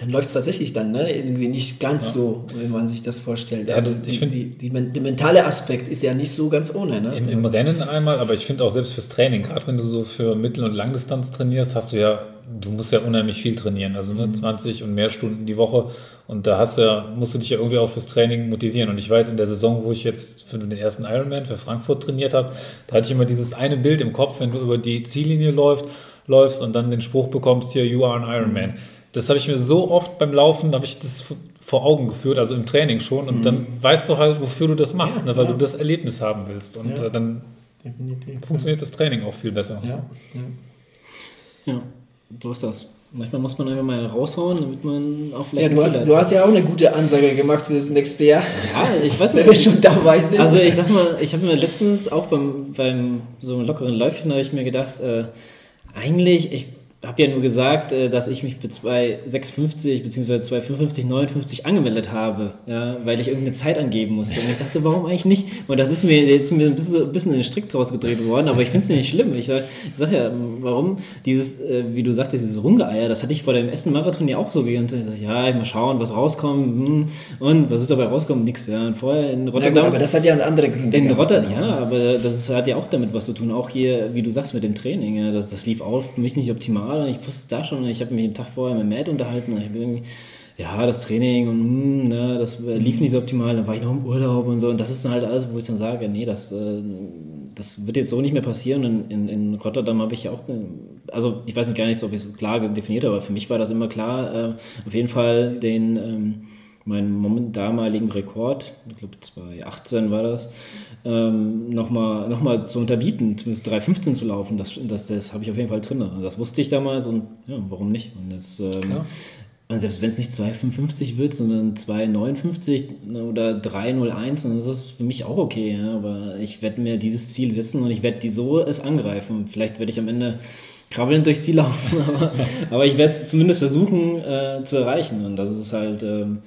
dann läuft es tatsächlich dann, ne? Irgendwie nicht ganz ja. so, wenn man sich das vorstellt. Also, also ich finde, der mentale Aspekt ist ja nicht so ganz ohne, ne? Im, im Rennen einmal, aber ich finde auch selbst fürs Training, gerade wenn du so für Mittel- und Langdistanz trainierst, hast du ja, du musst ja unheimlich viel trainieren, also ne, 20 mhm. und mehr Stunden die Woche. Und da hast du ja, musst du dich ja irgendwie auch fürs Training motivieren. Und ich weiß, in der Saison, wo ich jetzt für den ersten Ironman für Frankfurt trainiert habe, da hatte ich immer dieses eine Bild im Kopf, wenn du über die Ziellinie läufst, läufst und dann den Spruch bekommst, hier, you are an Ironman. Mhm das habe ich mir so oft beim Laufen, habe ich das vor Augen geführt, also im Training schon. Und mhm. dann weißt du halt, wofür du das machst, ja, ne, weil ja. du das Erlebnis haben willst. Und ja. äh, dann Definitiv. funktioniert das Training auch viel besser. Ja, ja. so ist das. Manchmal muss man einfach mal raushauen, damit man auch vielleicht. Ja, du hast, du hast ja auch eine gute Ansage gemacht für das nächste Jahr. Ja, ich weiß nicht. Wenn wir schon dabei sind. Also, ich sag mal, ich habe mir letztens auch beim, beim so einem lockeren Läufchen, habe ich mir gedacht, äh, eigentlich, ich habe ja nur gesagt, äh, dass ich mich bei 2,650 bzw. 2,55, 59 angemeldet habe, ja, weil ich irgendeine Zeit angeben musste. Und ich dachte, warum eigentlich nicht? Und das ist mir jetzt mir ein bisschen, ein bisschen in den Strick draus gedreht worden, aber ich finde es nicht schlimm. Ich sage sag ja, warum dieses, äh, wie du sagtest, dieses Rumgeeier, das hatte ich vor dem Essen-Marathon ja auch so gegangen. Ja, mal schauen, was rauskommt. Hm. Und was ist dabei rauskommt? Nix. Ja. Und vorher in Rotterdam. Ja, gut, aber das hat ja andere Gründe. In Rotterdam, ja, aber das hat ja auch damit was zu tun. Auch hier, wie du sagst, mit dem Training. Ja, das, das lief auch für mich nicht optimal normal. Ich wusste da schon, ich habe mich den Tag vorher mit Matt unterhalten. Ich irgendwie, ja, das Training und hm, ne, das lief nicht so optimal. Dann war ich noch im Urlaub und so. Und das ist dann halt alles, wo ich dann sage, nee, das, äh, das wird jetzt so nicht mehr passieren. In, in, in Rotterdam habe ich ja auch, also ich weiß nicht gar nicht, ob ich es klar definiert habe, aber für mich war das immer klar, äh, auf jeden Fall den. Meinen damaligen Rekord, ich glaube 2018 war das, ähm, nochmal noch mal zu unterbieten, zumindest 3,15 zu laufen. Das, das, das habe ich auf jeden Fall drin. Das wusste ich damals und ja, warum nicht? Und jetzt, ähm, und selbst wenn es nicht 2,55 wird, sondern 2,59 oder 3,01, dann ist das für mich auch okay. Ja? Aber ich werde mir dieses Ziel setzen und ich werde die so es angreifen. Vielleicht werde ich am Ende krabbelnd durchs Ziel laufen, aber, aber ich werde es zumindest versuchen äh, zu erreichen. Und das ist halt. Ähm,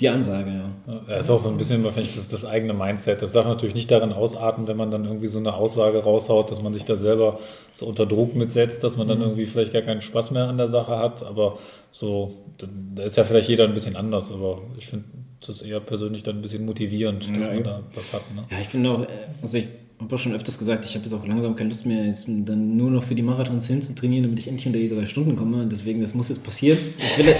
die Ansage, ja. Das ist auch so ein bisschen wahrscheinlich das, das eigene Mindset. Das darf natürlich nicht darin ausarten, wenn man dann irgendwie so eine Aussage raushaut, dass man sich da selber so unter Druck mitsetzt, dass man dann mhm. irgendwie vielleicht gar keinen Spaß mehr an der Sache hat. Aber so, da ist ja vielleicht jeder ein bisschen anders, aber ich finde das eher persönlich dann ein bisschen motivierend, dass ja, man da was hat. Ne? Ja, ich finde auch, äh, also ich habe auch schon öfters gesagt, ich habe jetzt auch langsam keine Lust mehr, jetzt dann nur noch für die Marathons hinzutrainieren, damit ich endlich unter die drei Stunden komme. Und deswegen, das muss jetzt passieren. Ich will,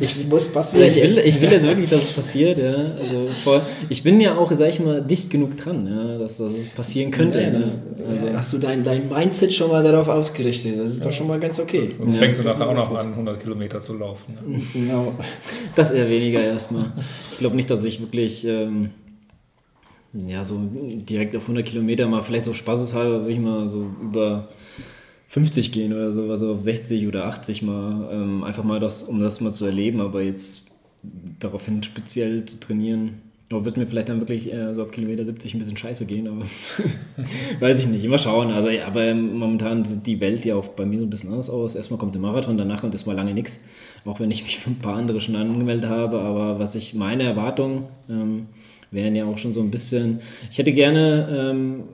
ich, ich muss passieren. Ich will, ich will jetzt wirklich, dass es passiert. Ja. Also vor, ich bin ja auch, sag ich mal, dicht genug dran, ja, dass das passieren könnte. Ja, ne? also, hast du dein, dein Mindset schon mal darauf ausgerichtet? Das ist doch schon mal ganz okay. Sonst fängst du nachher auch noch an, 100 Kilometer zu laufen. Genau. Das eher weniger erstmal. Ich glaube nicht, dass ich wirklich. Ähm, ja, so direkt auf 100 Kilometer mal vielleicht so spaßeshalber würde ich mal so über 50 gehen oder so, also auf 60 oder 80 mal, ähm, einfach mal das, um das mal zu erleben, aber jetzt daraufhin speziell zu trainieren, aber wird mir vielleicht dann wirklich äh, so auf Kilometer 70 ein bisschen scheiße gehen, aber weiß ich nicht. Immer schauen. Also, aber momentan sieht die Welt ja auch bei mir so ein bisschen anders aus. Erstmal kommt der Marathon, danach kommt erstmal lange nichts. Auch wenn ich mich für ein paar andere schon angemeldet habe. Aber was ich meine Erwartung, ähm, wären ja auch schon so ein bisschen. Ich hätte gerne, ähm,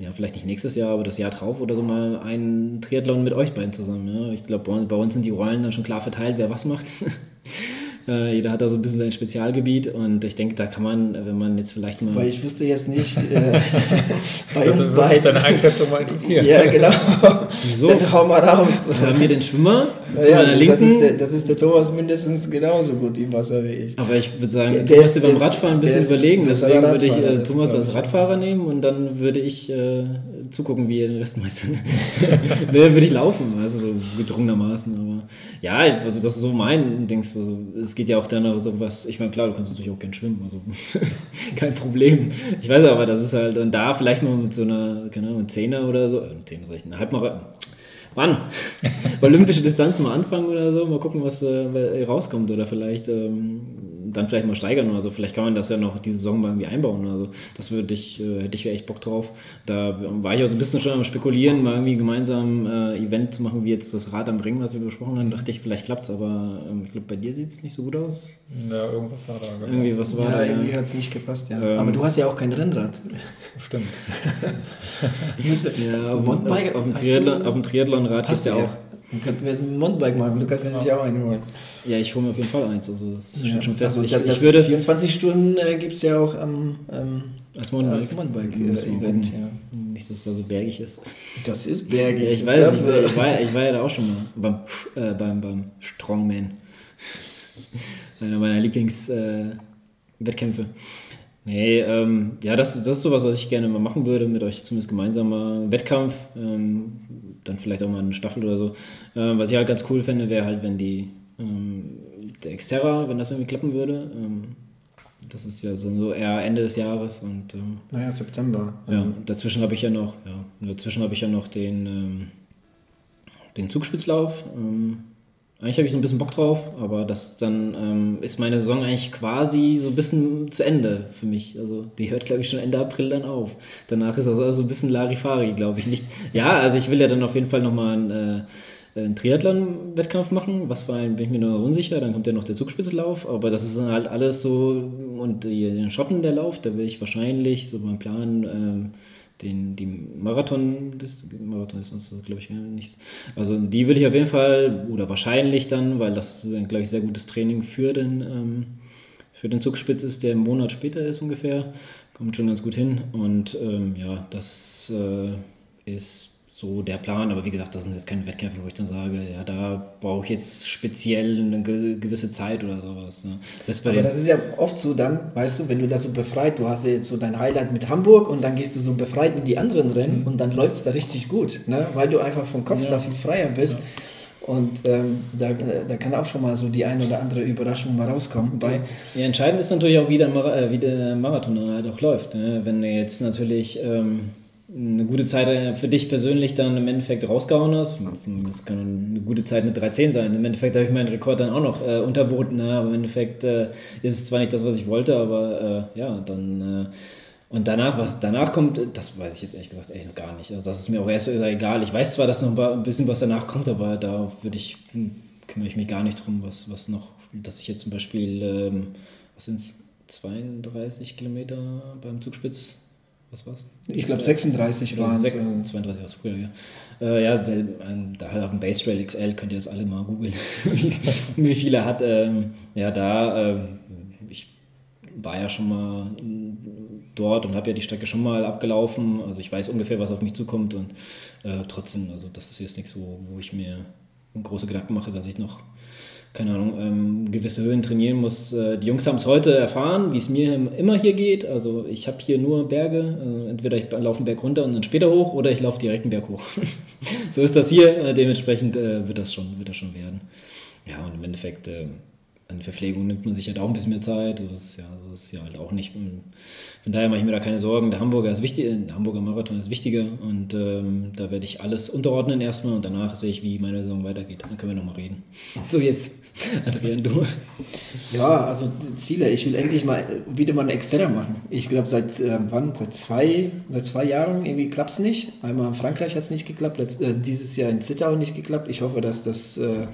ja, vielleicht nicht nächstes Jahr, aber das Jahr drauf oder so mal einen Triathlon mit euch beiden zusammen. Ja? Ich glaube, bei uns sind die Rollen dann schon klar verteilt, wer was macht. Äh, jeder hat da so ein bisschen sein Spezialgebiet und ich denke, da kann man, wenn man jetzt vielleicht mal. Weil ich wüsste jetzt nicht, äh, bei das uns beiden. deine Einschätzung mal interessieren. Ja, genau. Wieso? Dann hau mal raus. Wir haben hier den Schwimmer zu ja, meiner Linken. Das ist, der, das ist der Thomas mindestens genauso gut im Wasser wie ich. Aber ich würde sagen, du musst dir beim Radfahren ein bisschen überlegen. Deswegen würde ich äh, Thomas als Radfahrer nehmen und dann würde ich äh, zugucken, wie er den Rest meistert. dann würde ich laufen, also so gedrungenermaßen. Aber ja, also das ist so mein Ding. Also, es geht ja auch dann so was, ich meine, klar, du kannst natürlich auch gern schwimmen, also kein Problem. Ich weiß aber, das ist halt, und da vielleicht mal mit so einer, keine Ahnung, Zehner oder so, äh, Zehner sag ich, eine Halbmarathon, Wann? Olympische Distanz mal anfangen oder so, mal gucken, was äh, rauskommt oder vielleicht ähm, dann vielleicht mal steigern oder so. Vielleicht kann man das ja noch diese Saison mal irgendwie einbauen oder so. Das würde ich, äh, hätte ich echt Bock drauf. Da war ich auch so ein bisschen schon am Spekulieren, mal irgendwie gemeinsam äh, Event zu machen, wie jetzt das Rad am Ring, was wir besprochen haben. Dachte ich, vielleicht klappt es, aber ähm, ich glaube, bei dir sieht es nicht so gut aus. Ja, irgendwas war da. Genau. Irgendwie was war ja, da. Irgendwie hat es nicht gepasst, ja. Ähm, aber du hast ja auch kein Rennrad. Stimmt. ich müsste, ja, auf, auf, auf, dem Triathlon, auf dem Triathlonrad hast du ja auch. Dann könnten wir mit dem Mountainbike machen. Du kannst mir sicher auch einen holen. Ja, ich hole mir auf jeden Fall eins. Also das ist Ja. schon fest. Also, ich, das, ich würde 24 Stunden äh, gibt es ja auch am ähm, als Mountainbike, als Mountainbike, Muss man äh. Ja. Nicht, dass es da so bergig ist. Das ist bergig. Ja, ich weiß, ich, ich, war, ich war ja da auch schon mal beim, äh, beim, beim Strongman. Einer meiner Lieblingswettkämpfe. Äh. Nee, ähm, ja, das, das ist sowas, was ich gerne mal machen würde, mit euch zumindest gemeinsam mal Wettkampf, ähm, dann vielleicht auch mal eine Staffel oder so. Ähm, was ich halt ganz cool fände, wäre halt, wenn die ähm, der Xterra, wenn das irgendwie klappen würde. Ähm, das ist ja so, eher Ende des Jahres und ähm, Naja, September. ja, dazwischen habe ich ja noch, ja, dazwischen habe ich ja noch den, den Zugspitzlauf. Eigentlich habe ich so ein bisschen Bock drauf, aber das dann ähm, ist meine Saison eigentlich quasi so ein bisschen zu Ende für mich. Also die hört, glaube ich, schon Ende April dann auf. Danach ist das also so ein bisschen Larifari, glaube ich nicht. Ja, also ich will ja dann auf jeden Fall nochmal einen, äh, einen Triathlon-Wettkampf machen. Was vor allem bin ich mir nur unsicher. Dann kommt ja noch der Zugspitzlauf, aber das ist dann halt alles so und den Schotten der Lauf, da will ich wahrscheinlich so beim Plan ähm, den, die Marathon, das Marathon ist sonst, glaube ich, nicht. Also die will ich auf jeden Fall, oder wahrscheinlich dann, weil das, glaube ich, sehr gutes Training für den, ähm, für den Zugspitz ist, der einen Monat später ist ungefähr. Kommt schon ganz gut hin. Und ähm, ja, das äh, ist so der Plan. Aber wie gesagt, das sind jetzt keine Wettkämpfe, wo ich dann sage, ja, da brauche ich jetzt speziell eine ge- gewisse Zeit oder sowas. Ne? Das ist bei Aber das ist ja oft so dann, weißt du, wenn du das so befreit, du hast ja jetzt so dein Highlight mit Hamburg und dann gehst du so befreit in die anderen Rennen und dann läuft es da richtig gut, ne? weil du einfach vom Kopf Ja. da viel freier bist. Und ähm, da, da kann auch schon mal so die eine oder andere Überraschung mal rauskommen. Bei, Ja, entscheidend ist natürlich auch, wie der, Mara äh, wie der Marathon halt auch läuft. Ne? Wenn jetzt natürlich ähm, eine gute Zeit äh, für dich persönlich dann im Endeffekt rausgehauen hast, das kann eine gute Zeit eine 3.10 sein. Im Endeffekt habe ich meinen Rekord dann auch noch äh, unterboten, aber im Endeffekt äh, ist es zwar nicht das, was ich wollte, aber äh, ja, dann. Äh, und danach, was danach kommt, das weiß ich jetzt ehrlich gesagt echt noch gar nicht. Also das ist mir auch erst egal. Ich weiß zwar, dass noch ein bisschen was danach kommt, aber da würde ich, hm, kümmere ich mich gar nicht drum, was, was noch, dass ich jetzt zum Beispiel, ähm, was sind es, 32 Kilometer beim Zugspitz, was war's? ich glaube 36 Oder waren es. sechs- 32 war es früher, ja. Äh, ja, der, da halt auf dem Base Trail XL könnt ihr jetzt alle mal googeln, wie, wie viele er hat. Ähm, ja, da, ähm, ich war ja schon mal dort und habe ja die Strecke schon mal abgelaufen. Also ich weiß ungefähr, was auf mich zukommt und äh, trotzdem, also das ist jetzt nichts, wo, wo ich mir große Gedanken mache, dass ich noch keine Ahnung, ähm, gewisse Höhen trainieren muss. Äh, die Jungs haben es heute erfahren, wie es mir immer hier geht. Also ich habe hier nur Berge. Äh, entweder ich laufe einen Berg runter und dann später hoch oder ich laufe direkt einen Berg hoch. so ist das hier. Äh, dementsprechend äh, wird, das schon, wird das schon werden. Ja, und im Endeffekt äh, an Verpflegung nimmt man sich halt auch ein bisschen mehr Zeit. Das ist ja, so ist ja halt auch nicht. Von daher mache ich mir da keine Sorgen. Der Hamburger ist wichtig, der Hamburger Marathon ist wichtiger und ähm, da werde ich alles unterordnen erstmal und danach sehe ich, wie meine Saison weitergeht. Dann können wir nochmal reden. So jetzt, Adrian, du. Ja, also Ziele. Ich will endlich mal äh, wieder mal eine Exterra machen. Ich glaube, seit äh, wann? Seit zwei, seit zwei Jahren irgendwie klappt es nicht. Einmal in Frankreich hat es nicht geklappt, letzt, äh, dieses Jahr in Zittau nicht geklappt. Ich hoffe, dass das äh,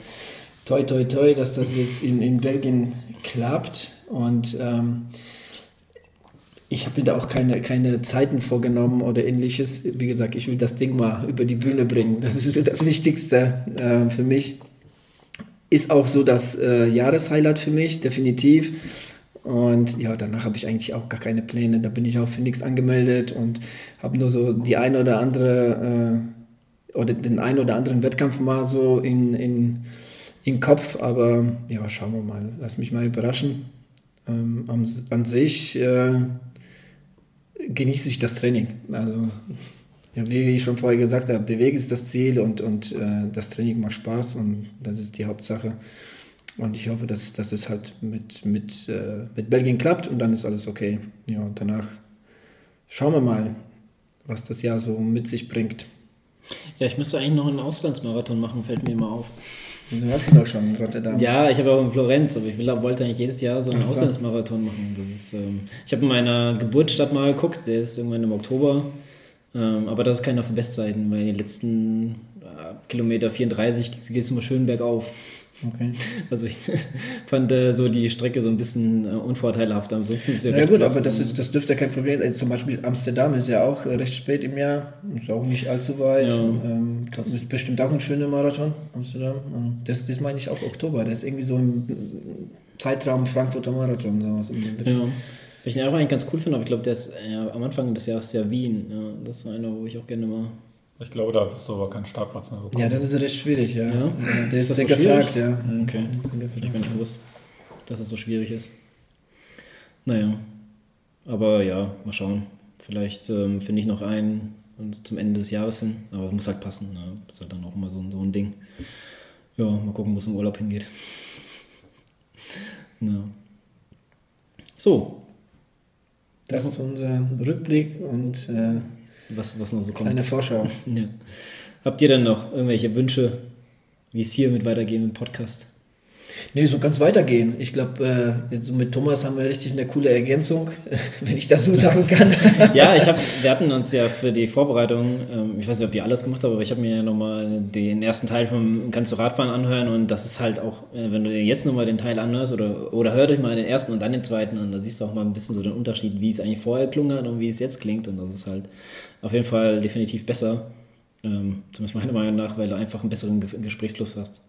toi toi toi, dass das jetzt in, in Belgien klappt. Und ähm, ich habe mir da auch keine, keine Zeiten vorgenommen oder ähnliches. Wie gesagt, ich will das Ding mal über die Bühne bringen. Das ist das Wichtigste äh, für mich. Ist auch so das äh, Jahreshighlight für mich, definitiv. Und ja, danach habe ich eigentlich auch gar keine Pläne. Da bin ich auch für nichts angemeldet und habe nur so die eine oder andere äh, oder den einen oder anderen Wettkampf mal so in, in, in Kopf. Aber ja, schauen wir mal. Lass mich mal überraschen. Ähm, an, sich äh, genieße ich das Training. Also, ja, wie ich schon vorher gesagt habe, der Weg ist das Ziel und, und äh, das Training macht Spaß und das ist die Hauptsache. Und ich hoffe, dass, dass es halt mit, mit, äh, mit Belgien klappt und dann ist alles okay. Ja, danach schauen wir mal, was das Jahr so mit sich bringt. Ja, ich müsste eigentlich noch einen Auslandsmarathon machen, fällt mir immer auf. Du hast doch schon in Rotterdam. Ja, ich habe auch in Florenz, aber ich will, wollte eigentlich jedes Jahr so einen so. Auslandsmarathon machen. Das ist, ähm, ich habe in meiner Geburtsstadt mal geguckt, der ist irgendwann im Oktober. Ähm, aber das ist keiner auf den Bestseiten, weil die letzten äh, Kilometer 34 geht es immer schön bergauf. Okay. Also ich fand äh, so die Strecke so ein bisschen äh, unvorteilhaft. Ansonsten ist ja Na ja, gut, aber das, ist, das dürfte kein Problem sein. Also zum Beispiel Amsterdam ist ja auch äh, recht spät im Jahr, ist auch nicht allzu weit. Ja, ähm, das ist bestimmt auch ein schöner Marathon, Amsterdam. Das, das meine ich auch Oktober. Das ist irgendwie so im Zeitraum Frankfurter Marathon. Sowas ja. Was ich auch eigentlich ganz cool finde, aber ich glaube, der ist ja, am Anfang des Jahres ja Wien. Ja, das ist einer, wo ich auch gerne mal ich glaube, da wirst du aber keinen Startplatz mehr bekommen. Ja, das ist recht schwierig, ja. ja? ja der ist, ist sehr so gefragt, ja. Mhm, okay, ich gar nicht gewusst, dass es so schwierig ist. Naja, aber ja, mal schauen. Vielleicht ähm, finde ich noch einen zum Ende des Jahres hin, aber es muss halt passen. Ne? Das ist halt dann auch immer so, so ein Ding. Ja, mal gucken, wo es im Urlaub hingeht. Na. So. Das ist unser Rückblick und äh, was, was noch so kommt. Kleine Vorschau. ja. Habt ihr denn noch irgendwelche Wünsche, wie es hier mit weitergehen im Podcast? Nee, so ganz weitergehen. Ich glaube, äh, jetzt mit Thomas haben wir richtig eine coole Ergänzung, wenn ich das so sagen kann. ja, ich hab, wir hatten uns ja für die Vorbereitung, ähm, ich weiß nicht, ob ihr alles gemacht habt, aber ich habe mir ja nochmal den ersten Teil vom Kannst du Radfahren anhören und das ist halt auch, äh, wenn du dir jetzt nochmal den Teil anhörst oder, oder hör dich mal den ersten und dann den zweiten an, da siehst du auch mal ein bisschen so den Unterschied, wie es eigentlich vorher klungen hat und wie es jetzt klingt und das ist halt auf jeden Fall definitiv besser. Ähm, zumindest meiner Meinung nach, weil du einfach einen besseren Gesprächsfluss hast.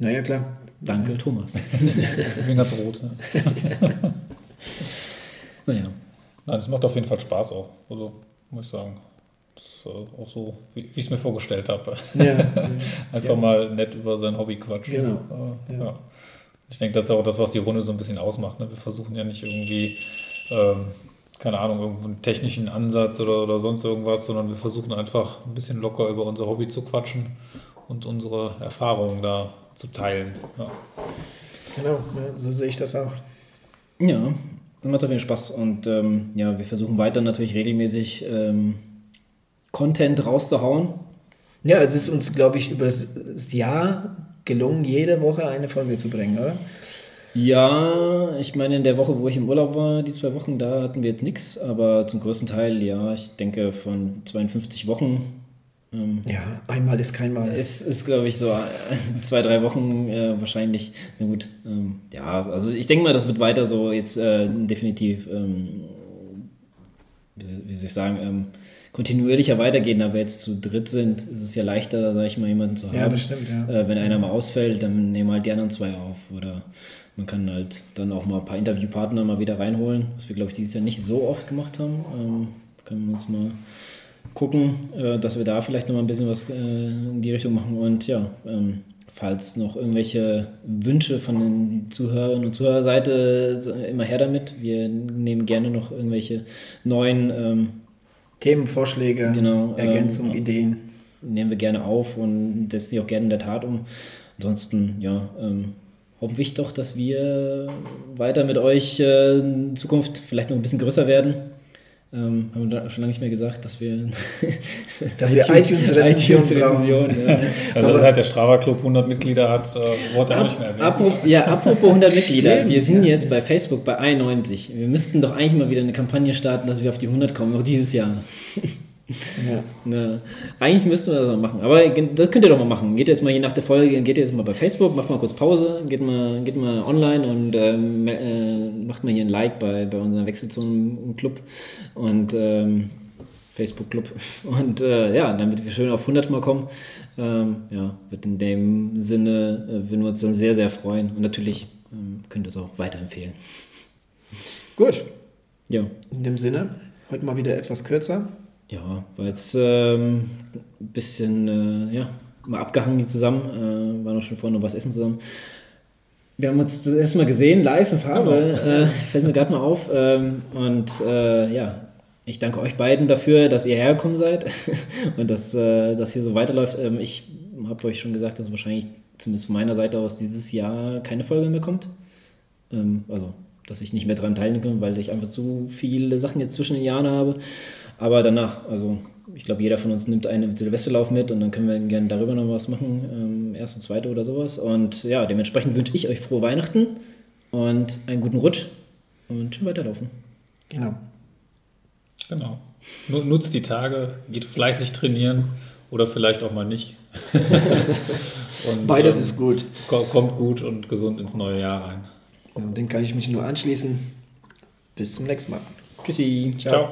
Naja, klar. Danke, Thomas. ich bin ganz rot. Ja. naja. Nein, es macht auf jeden Fall Spaß auch. Also, muss ich sagen. Das ist äh, auch so, wie, ich es mir vorgestellt habe. Ja. Einfach ja. mal nett über sein Hobby quatschen. Genau. Äh, ja. Ich denke, das ist auch das, was die Runde so ein bisschen ausmacht. Ne? Wir versuchen ja nicht irgendwie, ähm, keine Ahnung, irgendeinen technischen Ansatz oder, oder sonst irgendwas, sondern wir versuchen einfach ein bisschen locker über unser Hobby zu quatschen und unsere Erfahrungen da zu teilen. Ja. Genau, ja, so sehe ich das auch. Ja, macht auf jeden Fall Spaß und ähm, ja, wir versuchen weiter natürlich regelmäßig ähm, Content rauszuhauen. Ja, es ist uns, glaube ich, über das Jahr gelungen, jede Woche eine Folge zu bringen, oder? Ja, ich meine, in der Woche, wo ich im Urlaub war, die zwei Wochen, da hatten wir jetzt nichts, aber zum größten Teil, ja, ich denke von 52 Wochen ähm, ja, einmal ist kein Mal. Es ist, glaube ich, so zwei, drei Wochen äh, wahrscheinlich. Na gut, ähm, ja, also ich denke mal, das wird weiter so jetzt äh, definitiv, ähm, wie, soll ich sagen, ähm, kontinuierlicher weitergehen. Aber jetzt zu dritt sind, ist es ja leichter, sag ich mal, jemanden zu haben. Ja, das stimmt, ja. Äh, wenn einer mal ausfällt, dann nehmen halt die anderen zwei auf. Oder man kann halt dann auch mal ein paar Interviewpartner mal wieder reinholen, was wir, glaube ich, dieses Jahr nicht so oft gemacht haben. Ähm, können wir uns mal gucken, äh, dass wir da vielleicht noch mal ein bisschen was äh, in die Richtung machen. Und ja, ähm, falls noch irgendwelche Wünsche von den Zuhörern und Zuhörerseite, immer her damit. Wir nehmen gerne noch irgendwelche neuen ähm, Themenvorschläge, genau, Ergänzungen, ähm, Ideen. Nehmen wir gerne auf und setzen die auch gerne in der Tat um. Ansonsten, ja, ähm, hoffen wir doch, dass wir weiter mit euch äh, in Zukunft vielleicht noch ein bisschen größer werden ähm, haben wir schon lange nicht mehr gesagt, dass wir, dass wir iTunes-Rezension iTunes ja. Also seit der Strava Club 100 Mitglieder hat, äh, wurde er nicht mehr erwähnt. Apropos, ja, apropos 100 Mitglieder, Stimmt, wir sind ja. jetzt bei Facebook bei 91. Wir müssten doch eigentlich mal wieder eine Kampagne starten, dass wir auf die 100 kommen, auch dieses Jahr. Ja. Na, eigentlich müssten wir das mal machen. Aber das könnt ihr doch mal machen. Geht jetzt mal je nach der Folge, geht jetzt mal bei Facebook, macht mal kurz Pause, geht mal, geht mal online und ähm, äh, macht mal hier ein Like bei, bei unserem Wechselzonen-Club und ähm, Facebook-Club. Und äh, ja, damit wir schön auf 100 mal kommen, ähm, ja, wird in dem Sinne, äh, würden wir uns dann sehr, sehr freuen. Und natürlich ähm, könnt ihr es auch weiterempfehlen. Gut. Ja. In dem Sinne, heute mal wieder etwas kürzer. Ja, war jetzt ähm, ein bisschen, äh, ja, mal abgehangen zusammen, äh, waren auch schon vorhin noch was essen zusammen. Wir haben uns das erste Mal gesehen, live in Farbe, genau. äh, fällt mir gerade mal auf. Ähm, und äh, ja, ich danke euch beiden dafür, dass ihr hergekommen seid und dass äh, das hier so weiterläuft. Ähm, ich habe euch schon gesagt, dass wahrscheinlich zumindest von meiner Seite aus dieses Jahr keine Folge mehr kommt. Ähm, also, dass ich nicht mehr daran teilnehmen kann, weil ich einfach zu viele Sachen jetzt zwischen den Jahren habe. Aber danach, also ich glaube, jeder von uns nimmt einen Silvesterlauf mit und dann können wir gerne darüber noch was machen, ähm, erste, zweite oder sowas. Und ja, dementsprechend wünsche ich euch frohe Weihnachten und einen guten Rutsch und schön weiterlaufen. Genau. Genau. Nutzt die Tage, geht fleißig trainieren oder vielleicht auch mal nicht. Und, Beides ähm, ist gut. ko- Kommt gut und gesund ins neue Jahr rein. Genau, den kann ich mich nur anschließen. Bis zum nächsten Mal. Tschüssi. Ciao.